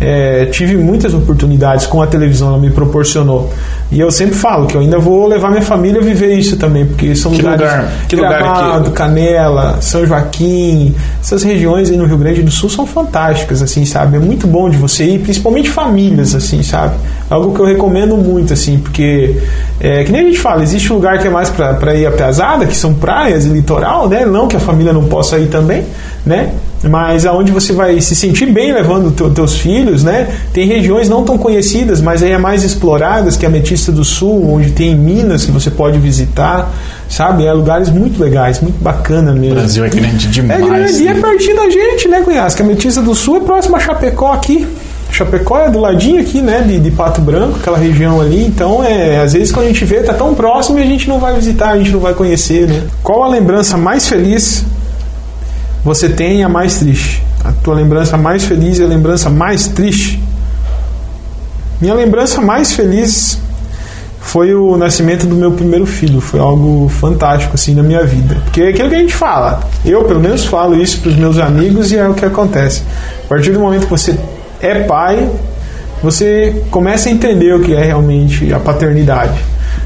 É, tive muitas oportunidades com a televisão, ela me proporcionou. E eu sempre falo que eu ainda vou levar minha família a viver isso também, porque são que lugares. Lugar? Que Gramado, lugar Canela, São Joaquim, essas regiões aí no Rio Grande do Sul são fantásticas, assim, sabe? É muito bom de você ir, principalmente famílias, assim, sabe? Algo que eu recomendo muito, assim, porque, é, que nem a gente fala, existe um lugar que é mais para ir a pesada, que são praias e litoral, né? Não que a família não possa ir também, né? Mas aonde você vai se sentir bem levando teu, teus filhos, né? Tem regiões não tão conhecidas, mas aí é mais exploradas, que é a Metista do Sul, onde tem Minas que você pode visitar, sabe? É lugares muito legais, muito bacana mesmo. O Brasil é grande demais. É grande e é pertinho da gente, né, Cunhas? Que a Metista do Sul é próxima a Chapecó aqui. Chapecó é do ladinho aqui, né, de, de, Pato Branco, aquela região ali. Então, é, às vezes quando a gente vê, tá tão próximo e a gente não vai visitar, a gente não vai conhecer, né? Qual a lembrança mais feliz você tem a mais triste? A tua lembrança mais feliz e a lembrança mais triste? Minha lembrança mais feliz foi o nascimento do meu primeiro filho. Foi algo fantástico assim na minha vida. Porque é aquilo que a gente fala. Eu, pelo menos, falo isso para os meus amigos e é o que acontece. A partir do momento que você é pai, você começa a entender o que é realmente a paternidade.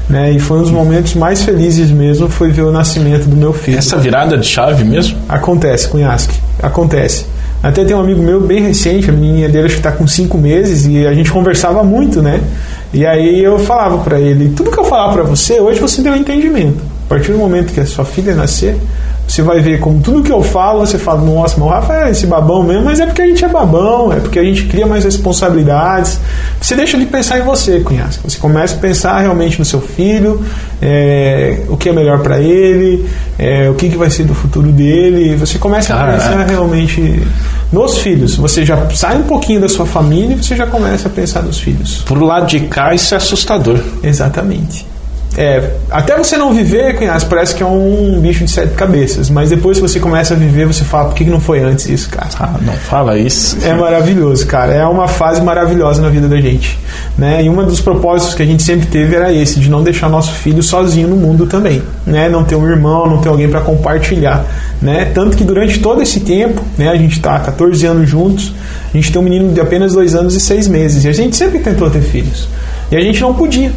Né? E foi um dos momentos mais felizes mesmo, foi ver o nascimento do meu filho. Essa virada de chave mesmo? Acontece, Cunhasque, acontece. Até tem um amigo meu bem recente, a menininha dele acho que está com cinco meses, e a gente conversava muito, né? E aí eu falava para ele, tudo que eu falar para você, hoje você deu um entendimento. A partir do momento que a sua filha nascer, você vai ver como tudo que eu falo, você fala, nossa, mas o Rafa é esse babão mesmo, mas é porque a gente é babão, é porque a gente cria mais responsabilidades. Você deixa de pensar em você, cunhado. Você começa a pensar realmente no seu filho, é, o que é melhor para ele, é, o que, que vai ser do futuro dele. Você começa a pensar realmente nos filhos. Você já sai um pouquinho da sua família e você já começa a pensar nos filhos. Por lado de cá, isso é assustador. Exatamente. É, até você não viver, Cunhas, parece que é um bicho de sete cabeças. Mas depois que você começa a viver, você fala, por que, que não foi antes isso, cara? Ah, não fala isso. É maravilhoso, cara. É uma fase maravilhosa na vida da gente. Né? E um dos propósitos que a gente sempre teve era esse, de não deixar nosso filho sozinho no mundo também. Né? Não ter um irmão, não ter alguém para compartilhar. Né? Tanto que durante todo esse tempo, né, a gente está 14 anos juntos, a gente tem um menino de apenas dois anos e seis meses. E a gente sempre tentou ter filhos. E a gente não podia.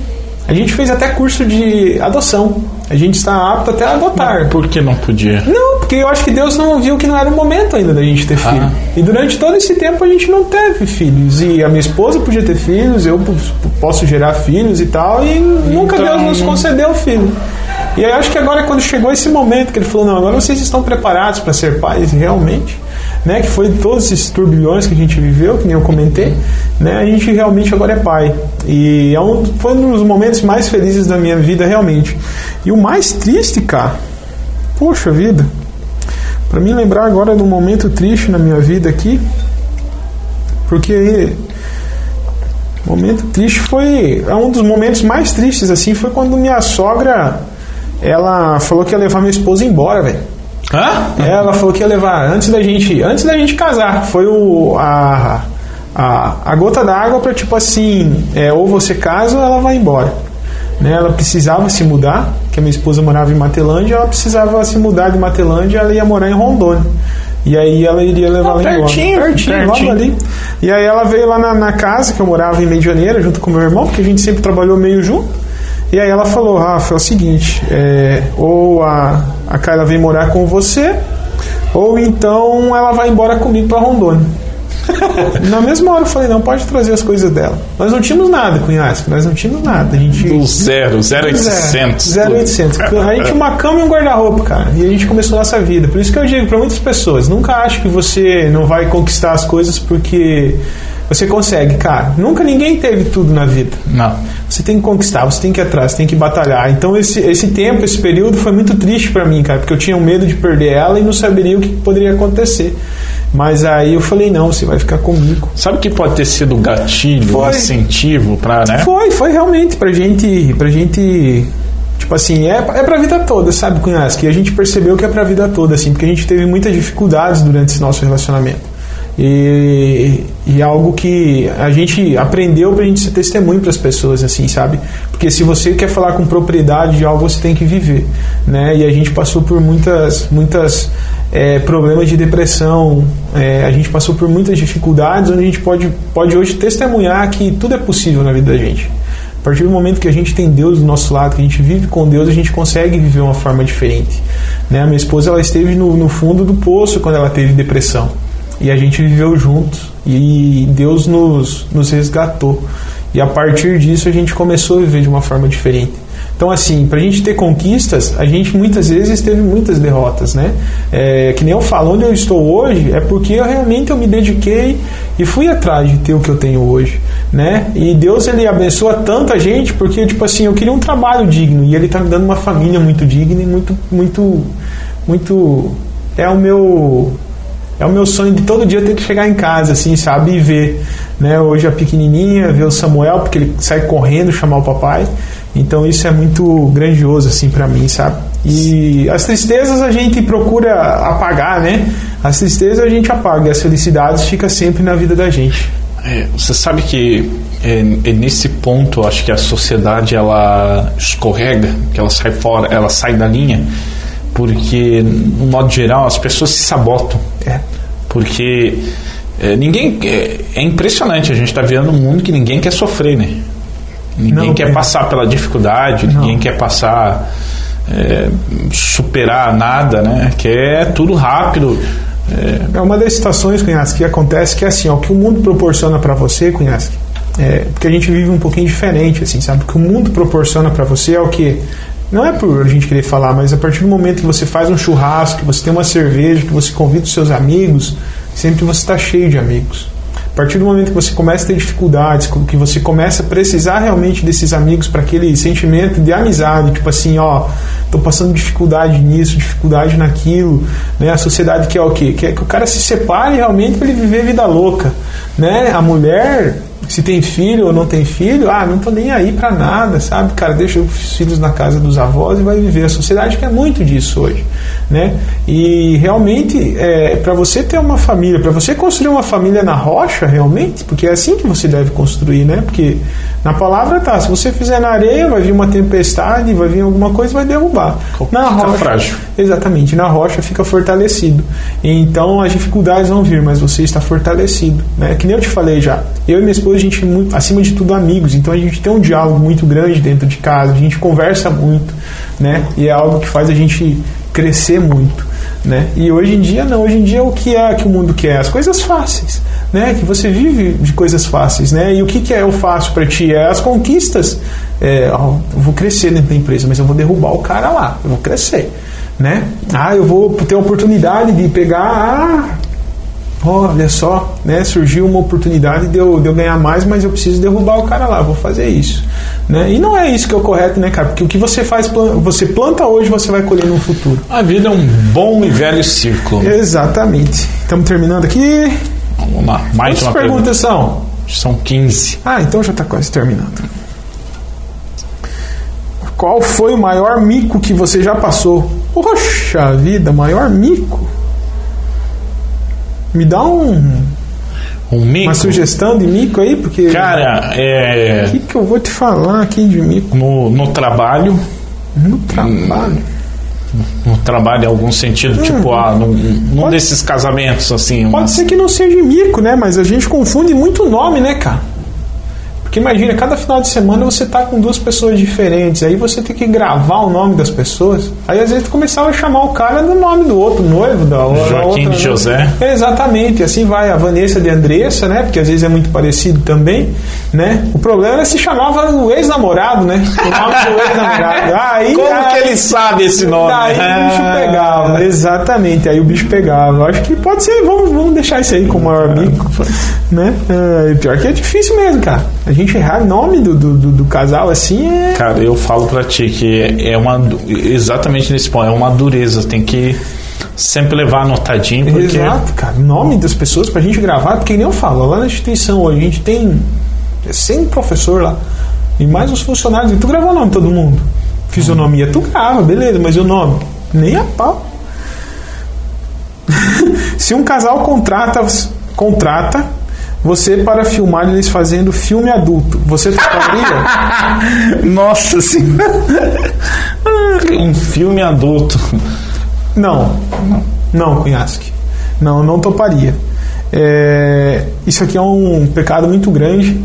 A gente fez até curso de adoção. A gente está apto até a adotar. Mas por que não podia? Não, porque eu acho que Deus não viu que não era o momento ainda da gente ter filho. Ah. E durante todo esse tempo a gente não teve filhos. E a minha esposa podia ter filhos, eu posso gerar filhos e tal. E nunca então... Deus nos concedeu filho. E aí eu acho que agora quando chegou esse momento que ele falou, não, agora vocês estão preparados para ser pais realmente né, que foi todos esses turbilhões que a gente viveu, que nem eu comentei, né, a gente realmente agora é pai. E é um, foi um dos momentos mais felizes da minha vida, realmente. E o mais triste, cara, poxa vida, para mim lembrar agora de um momento triste na minha vida aqui, porque momento triste foi é um dos momentos mais tristes assim foi quando minha sogra ela falou que ia levar minha esposa embora velho Hã? Ela falou que ia levar antes da gente, antes da gente casar. Foi o a, a, a gota d'água para tipo assim, é, ou você casa ou ela vai embora. Né? Ela precisava se mudar, que a minha esposa morava em Matelândia, ela precisava se mudar de Matelândia, ela ia morar em Rondônia. E aí ela iria levar ela embora. Pertinho, pertinho, logo ali. E aí ela veio lá na, na, casa que eu morava em Medianeira, junto com meu irmão, porque a gente sempre trabalhou meio junto. E aí ela falou, Rafa, é o seguinte, é, ou a, a Kyla vem morar com você, ou então ela vai embora comigo para Rondônia. Na mesma hora eu falei, não, pode trazer as coisas dela. Nós não tínhamos nada, cunhasco, nós não tínhamos nada. A gente, Do zero, zero oitocentos. Zero oitocentos. A gente tinha uma cama e um guarda-roupa, cara. E a gente começou a nossa vida. Por isso que eu digo para muitas pessoas, nunca ache que você não vai conquistar as coisas porque você consegue, cara. Nunca ninguém teve tudo na vida. Não. Você tem que conquistar, você tem que ir atrás, você tem que batalhar. Então esse, esse tempo, esse período foi muito triste para mim, cara, porque eu tinha medo de perder ela e não saberia o que poderia acontecer. Mas aí eu falei, não, você vai ficar comigo. Sabe que pode ter sido gatilho, foi. incentivo para, né? Foi, foi realmente pra gente, pra gente Tipo assim, é, é pra vida toda, sabe, Cunhas? Que a gente percebeu que é pra vida toda, assim, porque a gente teve muitas dificuldades durante esse nosso relacionamento. E, e algo que a gente aprendeu para a gente ser testemunho para as pessoas, assim, sabe? Porque se você quer falar com propriedade de algo, você tem que viver, né? E a gente passou por muitas, muitas é, problemas de depressão, é, a gente passou por muitas dificuldades, onde a gente pode, pode hoje testemunhar que tudo é possível na vida da gente. A partir do momento que a gente tem Deus do nosso lado, que a gente vive com Deus, a gente consegue viver uma forma diferente. Né? A minha esposa ela esteve no, no fundo do poço quando ela teve depressão e a gente viveu juntos e Deus nos, nos resgatou. E a partir disso a gente começou a viver de uma forma diferente. Então, assim, para a gente ter conquistas, a gente muitas vezes teve muitas derrotas, né? É, que nem eu falo, onde eu estou hoje é porque eu realmente eu me dediquei e fui atrás de ter o que eu tenho hoje, né? E Deus ele abençoa tanto a gente porque tipo assim eu queria um trabalho digno e Ele está me dando uma família muito digna e muito muito muito é o meu é o meu sonho de todo dia ter que chegar em casa, assim, sabe? E ver, né? Hoje a pequenininha, ver o Samuel, porque ele sai correndo chamar o papai. Então isso é muito grandioso, assim, para mim, sabe? E as tristezas a gente procura apagar, né? As tristezas a gente apaga e as felicidades fica sempre na vida da gente. É, você sabe que é, é nesse ponto acho que a sociedade ela escorrega, que ela sai fora, ela sai da linha porque, no modo geral, as pessoas se sabotam. É. Porque é, ninguém. É, é, impressionante, a gente está vivendo um mundo que ninguém quer sofrer, né? Ninguém Não, quer é. passar pela dificuldade, Não. ninguém quer passar. É, superar nada, né? Quer tudo rápido. É, uma das situações, Cunhasque, que acontece que é assim, ó, o que o mundo proporciona para você, Cunhasque, é, porque a gente vive um pouquinho diferente, assim, sabe? O que o mundo proporciona para você é o que não é por a gente querer falar, mas a partir do momento que você faz um churrasco, que você tem uma cerveja, que você convida os seus amigos, sempre você está cheio de amigos. A partir do momento que você começa a ter dificuldades, que você começa a precisar realmente desses amigos para aquele sentimento de amizade, tipo assim, ó, tô passando dificuldade nisso, dificuldade naquilo, né? A sociedade quer o quê? Quer que o cara se separe realmente para ele viver vida louca, né? A mulher se tem filho ou não tem filho, ah, não tô nem aí para nada, sabe? Cara, deixa os filhos na casa dos avós e vai viver. A sociedade quer muito disso hoje, né? E realmente, é, para você ter uma família, para você construir uma família na rocha, realmente, porque é assim que você deve construir, né? Porque na palavra tá, se você fizer na areia, vai vir uma tempestade, vai vir alguma coisa e vai derrubar. Na fica rocha, frágil. Exatamente, na rocha fica fortalecido. Então as dificuldades vão vir, mas você está fortalecido, né? Que nem eu te falei já. Eu e minha esposa a gente, muito, acima de tudo, amigos. Então a gente tem um diálogo muito grande dentro de casa, a gente conversa muito, né? E é algo que faz a gente crescer muito, né? E hoje em dia não, hoje em dia o que é que o mundo quer? As coisas fáceis, né? Que você vive de coisas fáceis, né? E o que, que é o fácil para ti? É as conquistas. É, eu vou crescer dentro da empresa, mas eu vou derrubar o cara lá, eu vou crescer, né? Ah, eu vou ter a oportunidade de pegar ah, olha só, né, surgiu uma oportunidade de eu, de eu ganhar mais, mas eu preciso derrubar o cara lá, vou fazer isso. Né? E não é isso que é o correto, né, cara? Porque o que você faz, você planta hoje, você vai colher no futuro. A vida é um bom e velho círculo. Exatamente. Estamos terminando aqui. Vamos lá, mais Quantas uma perguntas são? pergunta. São 15. Ah, então já está quase terminando. Qual foi o maior mico que você já passou? Poxa vida, maior mico? Me dá um, Um mico. uma sugestão de mico aí, porque Cara, é, o que, que eu vou te falar aqui de mico no, no trabalho, no trabalho? no trabalho em algum sentido, tipo, ah, num, num desses casamentos, assim, Pode umas- ser que não seja mico, né? Mas a gente confunde muito nome, né, cara? Porque imagina, cada final de semana você tá com duas pessoas diferentes, aí você tem que gravar o nome das pessoas. Aí às vezes começava a chamar o cara do nome do outro noivo, da, da Joaquim de José. Exatamente, assim vai a Vanessa de Andressa, né? Porque às vezes é muito parecido também, né? O problema é se chamava o ex-namorado, né? O nome do ex-namorado. Aí, Como aí- que ele sabe esse nome? Daí o bicho pegava, exatamente, aí o bicho pegava. Acho que pode ser, vamos, vamos deixar isso aí como maior amigo. Né? É, pior que é difícil mesmo, cara. A gente errar nome do, do, do- casal assim é. Cara, eu falo pra ti que é uma. Exatamente nesse ponto, é uma dureza. Tem que sempre levar anotadinho, porque. Exato, cara. Nome das pessoas pra gente gravar, porque nem eu falo, lá na instituição hoje a gente tem 100 professor lá. E mais os funcionários. E tu gravou o nome todo mundo. Fisionomia, tu grava, beleza, mas o nome? Nem a pau. Se um casal contrata, contrata você para filmar eles fazendo filme adulto, você toparia? Nossa senhora! um filme adulto. Não, não, Cunhasque. Não, não toparia. É, isso aqui é um pecado muito grande.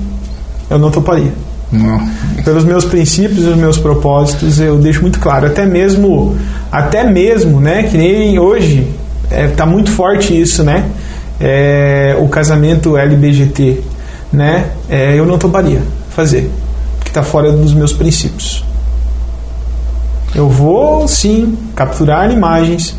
Eu não toparia. Não. Pelos meus princípios e os meus propósitos, eu deixo muito claro. Até mesmo, até mesmo, né? Que nem hoje é, tá muito forte isso, né? É, o casamento LBGT, né? É, eu não toparia fazer, que está fora dos meus princípios. Eu vou sim capturar imagens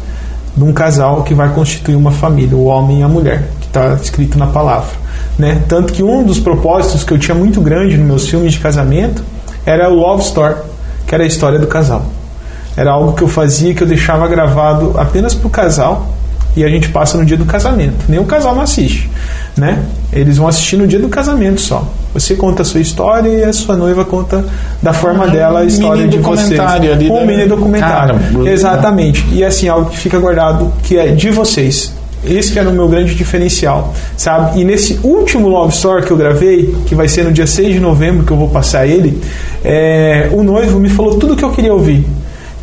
de um casal que vai constituir uma família, o homem e a mulher, que está escrito na palavra. Né? Tanto que um dos propósitos que eu tinha muito grande nos meus filmes de casamento era o Love Story, que era a história do casal. Era algo que eu fazia que eu deixava gravado apenas para o casal e a gente passa no dia do casamento. Nem o casal não assiste, né? Eles vão assistir no dia do casamento só. Você conta a sua história e a sua noiva conta da forma Um dela a história de vocês. ali um da- mini documentário. Cara, Exatamente. E assim, algo que fica guardado que é de vocês. Esse que era o meu grande diferencial, sabe? E nesse último Love Story que eu gravei, que vai ser no dia 6 de novembro que eu vou passar ele, é, o noivo me falou tudo o que eu queria ouvir.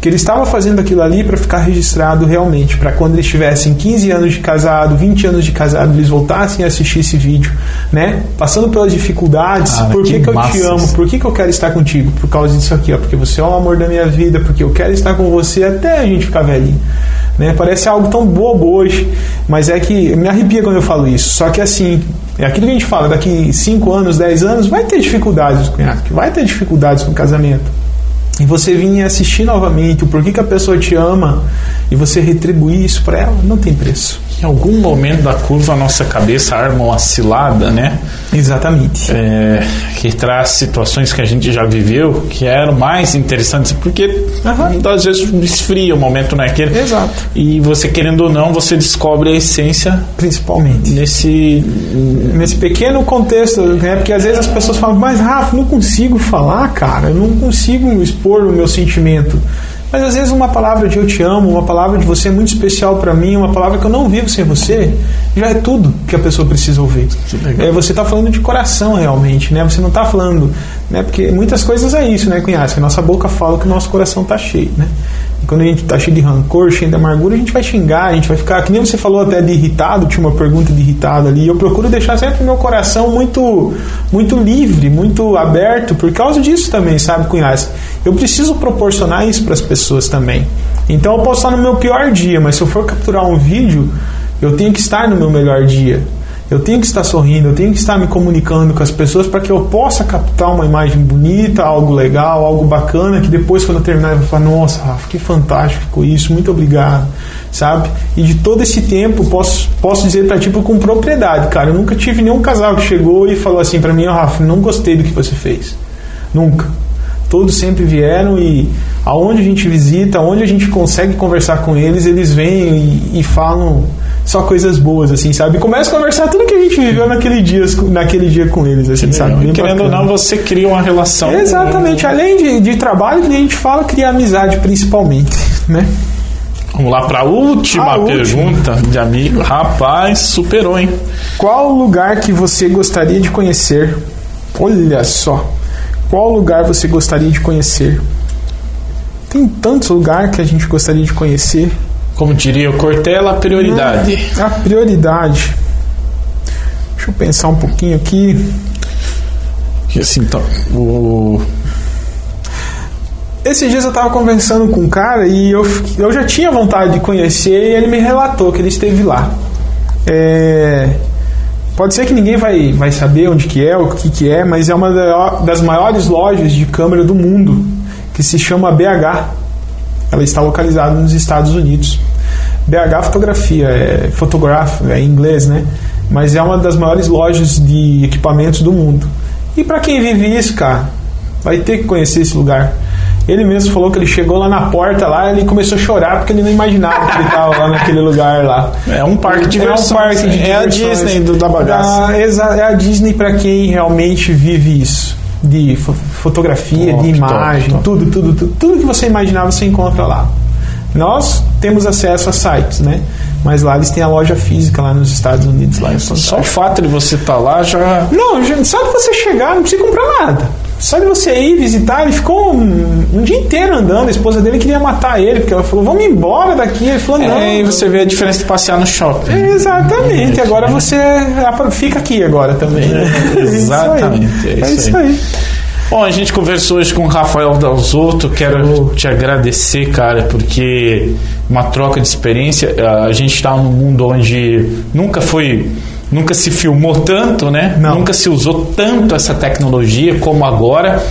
Que ele estava fazendo aquilo ali para ficar registrado realmente, para quando eles tivessem 15 anos de casado, 20 anos de casado, eles voltassem a assistir esse vídeo, né? Passando pelas dificuldades, Cara, por que, que que eu te amo, por que, que eu quero estar contigo? Por causa disso aqui, ó, porque você é o amor da minha vida, porque eu quero estar com você até a gente ficar velhinho. Né? Parece algo tão bobo hoje, mas é que me arrepia quando eu falo isso. Só que assim, é aquilo que a gente fala, daqui 5 anos, 10 anos, vai ter dificuldades, cunhado, vai ter dificuldades com o casamento. E você vir assistir novamente o porquê que a pessoa te ama e você retribuir isso para ela, não tem preço. Em algum momento da curva a nossa cabeça arma uma cilada, né? Exatamente. É, que traz situações que a gente já viveu que eram mais interessantes, porque uhum. às vezes esfria o momento naquele. Exato. E você querendo ou não, você descobre a essência. Principalmente. Nesse. Nesse pequeno contexto, né? Porque às vezes as pessoas falam, mas Rafa, não consigo falar, cara, eu não consigo expor o meu sentimento. Mas às vezes uma palavra de eu te amo, uma palavra de você é muito especial para mim, uma palavra que eu não vivo sem você, já é tudo que a pessoa precisa ouvir. É, você está falando de coração realmente, né? Você não está falando, né? Porque muitas coisas é isso, né, cunhado? Que a nossa boca fala que o nosso coração está cheio, né? Quando a gente está cheio de rancor, cheio de amargura, a gente vai xingar, a gente vai ficar, que nem você falou até de irritado, tinha uma pergunta de irritado ali. Eu procuro deixar sempre meu coração muito, muito livre, muito aberto, por causa disso também, sabe, cunhado? Eu preciso proporcionar isso para as pessoas também. Então eu posso estar no meu pior dia, mas se eu for capturar um vídeo, eu tenho que estar no meu melhor dia. Eu tenho que estar sorrindo, eu tenho que estar me comunicando com as pessoas para que eu possa captar uma imagem bonita, algo legal, algo bacana, que depois, quando eu terminar, eu vou falar: Nossa, Rafa, que fantástico isso, muito obrigado, sabe? E de todo esse tempo, posso, posso dizer para ti com propriedade, cara. Eu nunca tive nenhum casal que chegou e falou assim para mim: oh, Rafa, não gostei do que você fez. Nunca. Todos sempre vieram e aonde a gente visita, aonde a gente consegue conversar com eles, eles vêm e, e falam só coisas boas, assim, sabe? E começa a conversar tudo que a gente viveu naquele dia, naquele dia com eles, assim, sabe? Bem querendo ou não, você cria uma relação. Exatamente. Com... Além de, de trabalho, que a gente fala, cria amizade principalmente, né? Vamos lá para a última pergunta última. de amigo. Rapaz, superou, hein? Qual lugar que você gostaria de conhecer? Olha só. Qual lugar você gostaria de conhecer? Tem tantos lugares que a gente gostaria de conhecer. Como diria o Cortella, a prioridade. A prioridade. Deixa eu pensar um pouquinho aqui. Que assim, então, o... Esses dias eu estava conversando com um cara e eu, eu já tinha vontade de conhecer e ele me relatou que ele esteve lá. É, Pode ser que ninguém vai, vai saber onde que é, o que que é, mas é uma das maiores lojas de câmera do mundo, que se chama BH. Ela está localizada nos Estados Unidos. BH Fotografia, é fotográfico, é em inglês, né? Mas é uma das maiores lojas de equipamentos do mundo. E para quem vive isso, cara, vai ter que conhecer esse lugar. Ele mesmo falou que ele chegou lá na porta lá ele começou a chorar porque ele não imaginava que ele estava lá naquele lugar lá. É um parque de diversões. É um parque de É a Disney do, da bagaça. É, é a Disney para quem realmente vive isso. De fotografia, top, de imagem, top, top. Tudo, tudo, tudo. Tudo que você imaginava você encontra lá. Nós temos acesso a sites, né? Mas lá eles têm a loja física lá nos Estados Unidos. Lá Só o fato de você estar tá lá já. Não, só de você chegar não precisa comprar nada. Só de você ir visitar, ele ficou um, um, dia inteiro andando. A esposa dele queria matar ele, porque ela falou: Vamos embora daqui. Ele falou: Não. É, e você vê a diferença de passear no shopping. É, exatamente. Agora você fica aqui agora também. Né? exatamente. É isso, é isso aí. Bom, a gente conversou hoje com o Rafael Dalzotto. Quero te agradecer, cara, porque uma troca de experiência. A gente está num mundo onde nunca foi nunca se filmou tanto, né? Não. Nunca se usou tanto essa tecnologia como agora.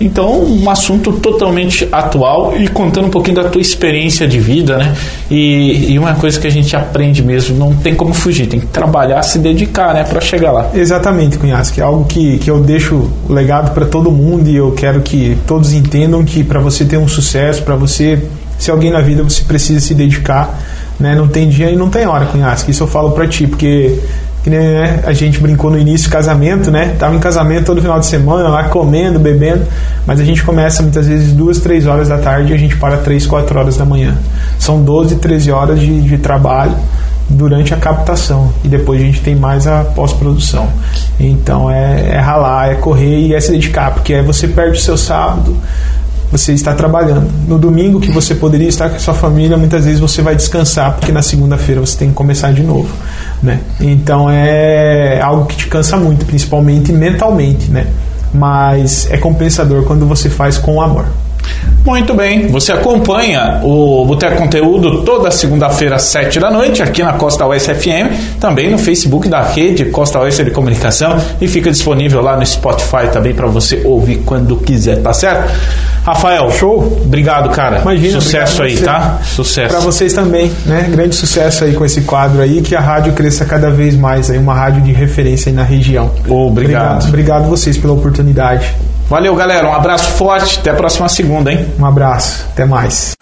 Então, um assunto totalmente atual e contando um pouquinho da tua experiência de vida, né? E, e uma coisa que a gente aprende mesmo, não tem como fugir, tem que trabalhar, se dedicar, né, para chegar lá. Exatamente, Cunhasque, é algo que, que eu deixo legado para todo mundo e eu quero que todos entendam que para você ter um sucesso, para você ser alguém na vida, você precisa se dedicar, né? Não tem dia e não tem hora, Cunhasque, isso eu falo para ti, porque que nem né, a gente brincou no início casamento, né? Tava em casamento todo final de semana, lá comendo, bebendo, mas a gente começa muitas vezes duas, três horas da tarde e a gente para três, quatro horas da manhã. São 12, 13 horas de, de trabalho durante a captação e depois a gente tem mais a pós-produção. Então é, é ralar, é correr e é se dedicar, porque aí você perde o seu sábado, você está trabalhando. No domingo que você poderia estar com a sua família, muitas vezes você vai descansar, porque na segunda-feira você tem que começar de novo, né? Então é algo que te cansa muito, principalmente mentalmente, né? Mas é compensador quando você faz com amor. Muito bem, você acompanha o Boteco Conteúdo toda segunda-feira, às 7 da noite, aqui na Costa Oeste FM, também no Facebook da Rede Costa Oeste de Comunicação e fica disponível lá no Spotify também para você ouvir quando quiser, tá certo? Rafael, show. Obrigado, cara. Imagina, sucesso aí, tá? Sucesso. Para vocês também, né? Grande sucesso aí com esse quadro aí, que a rádio cresça cada vez mais aí, uma rádio de referência aí na região. Oh, obrigado. Obrigado, obrigado vocês pela oportunidade. Valeu, galera. Um abraço forte. Até a próxima segunda, hein? Um abraço. Até mais.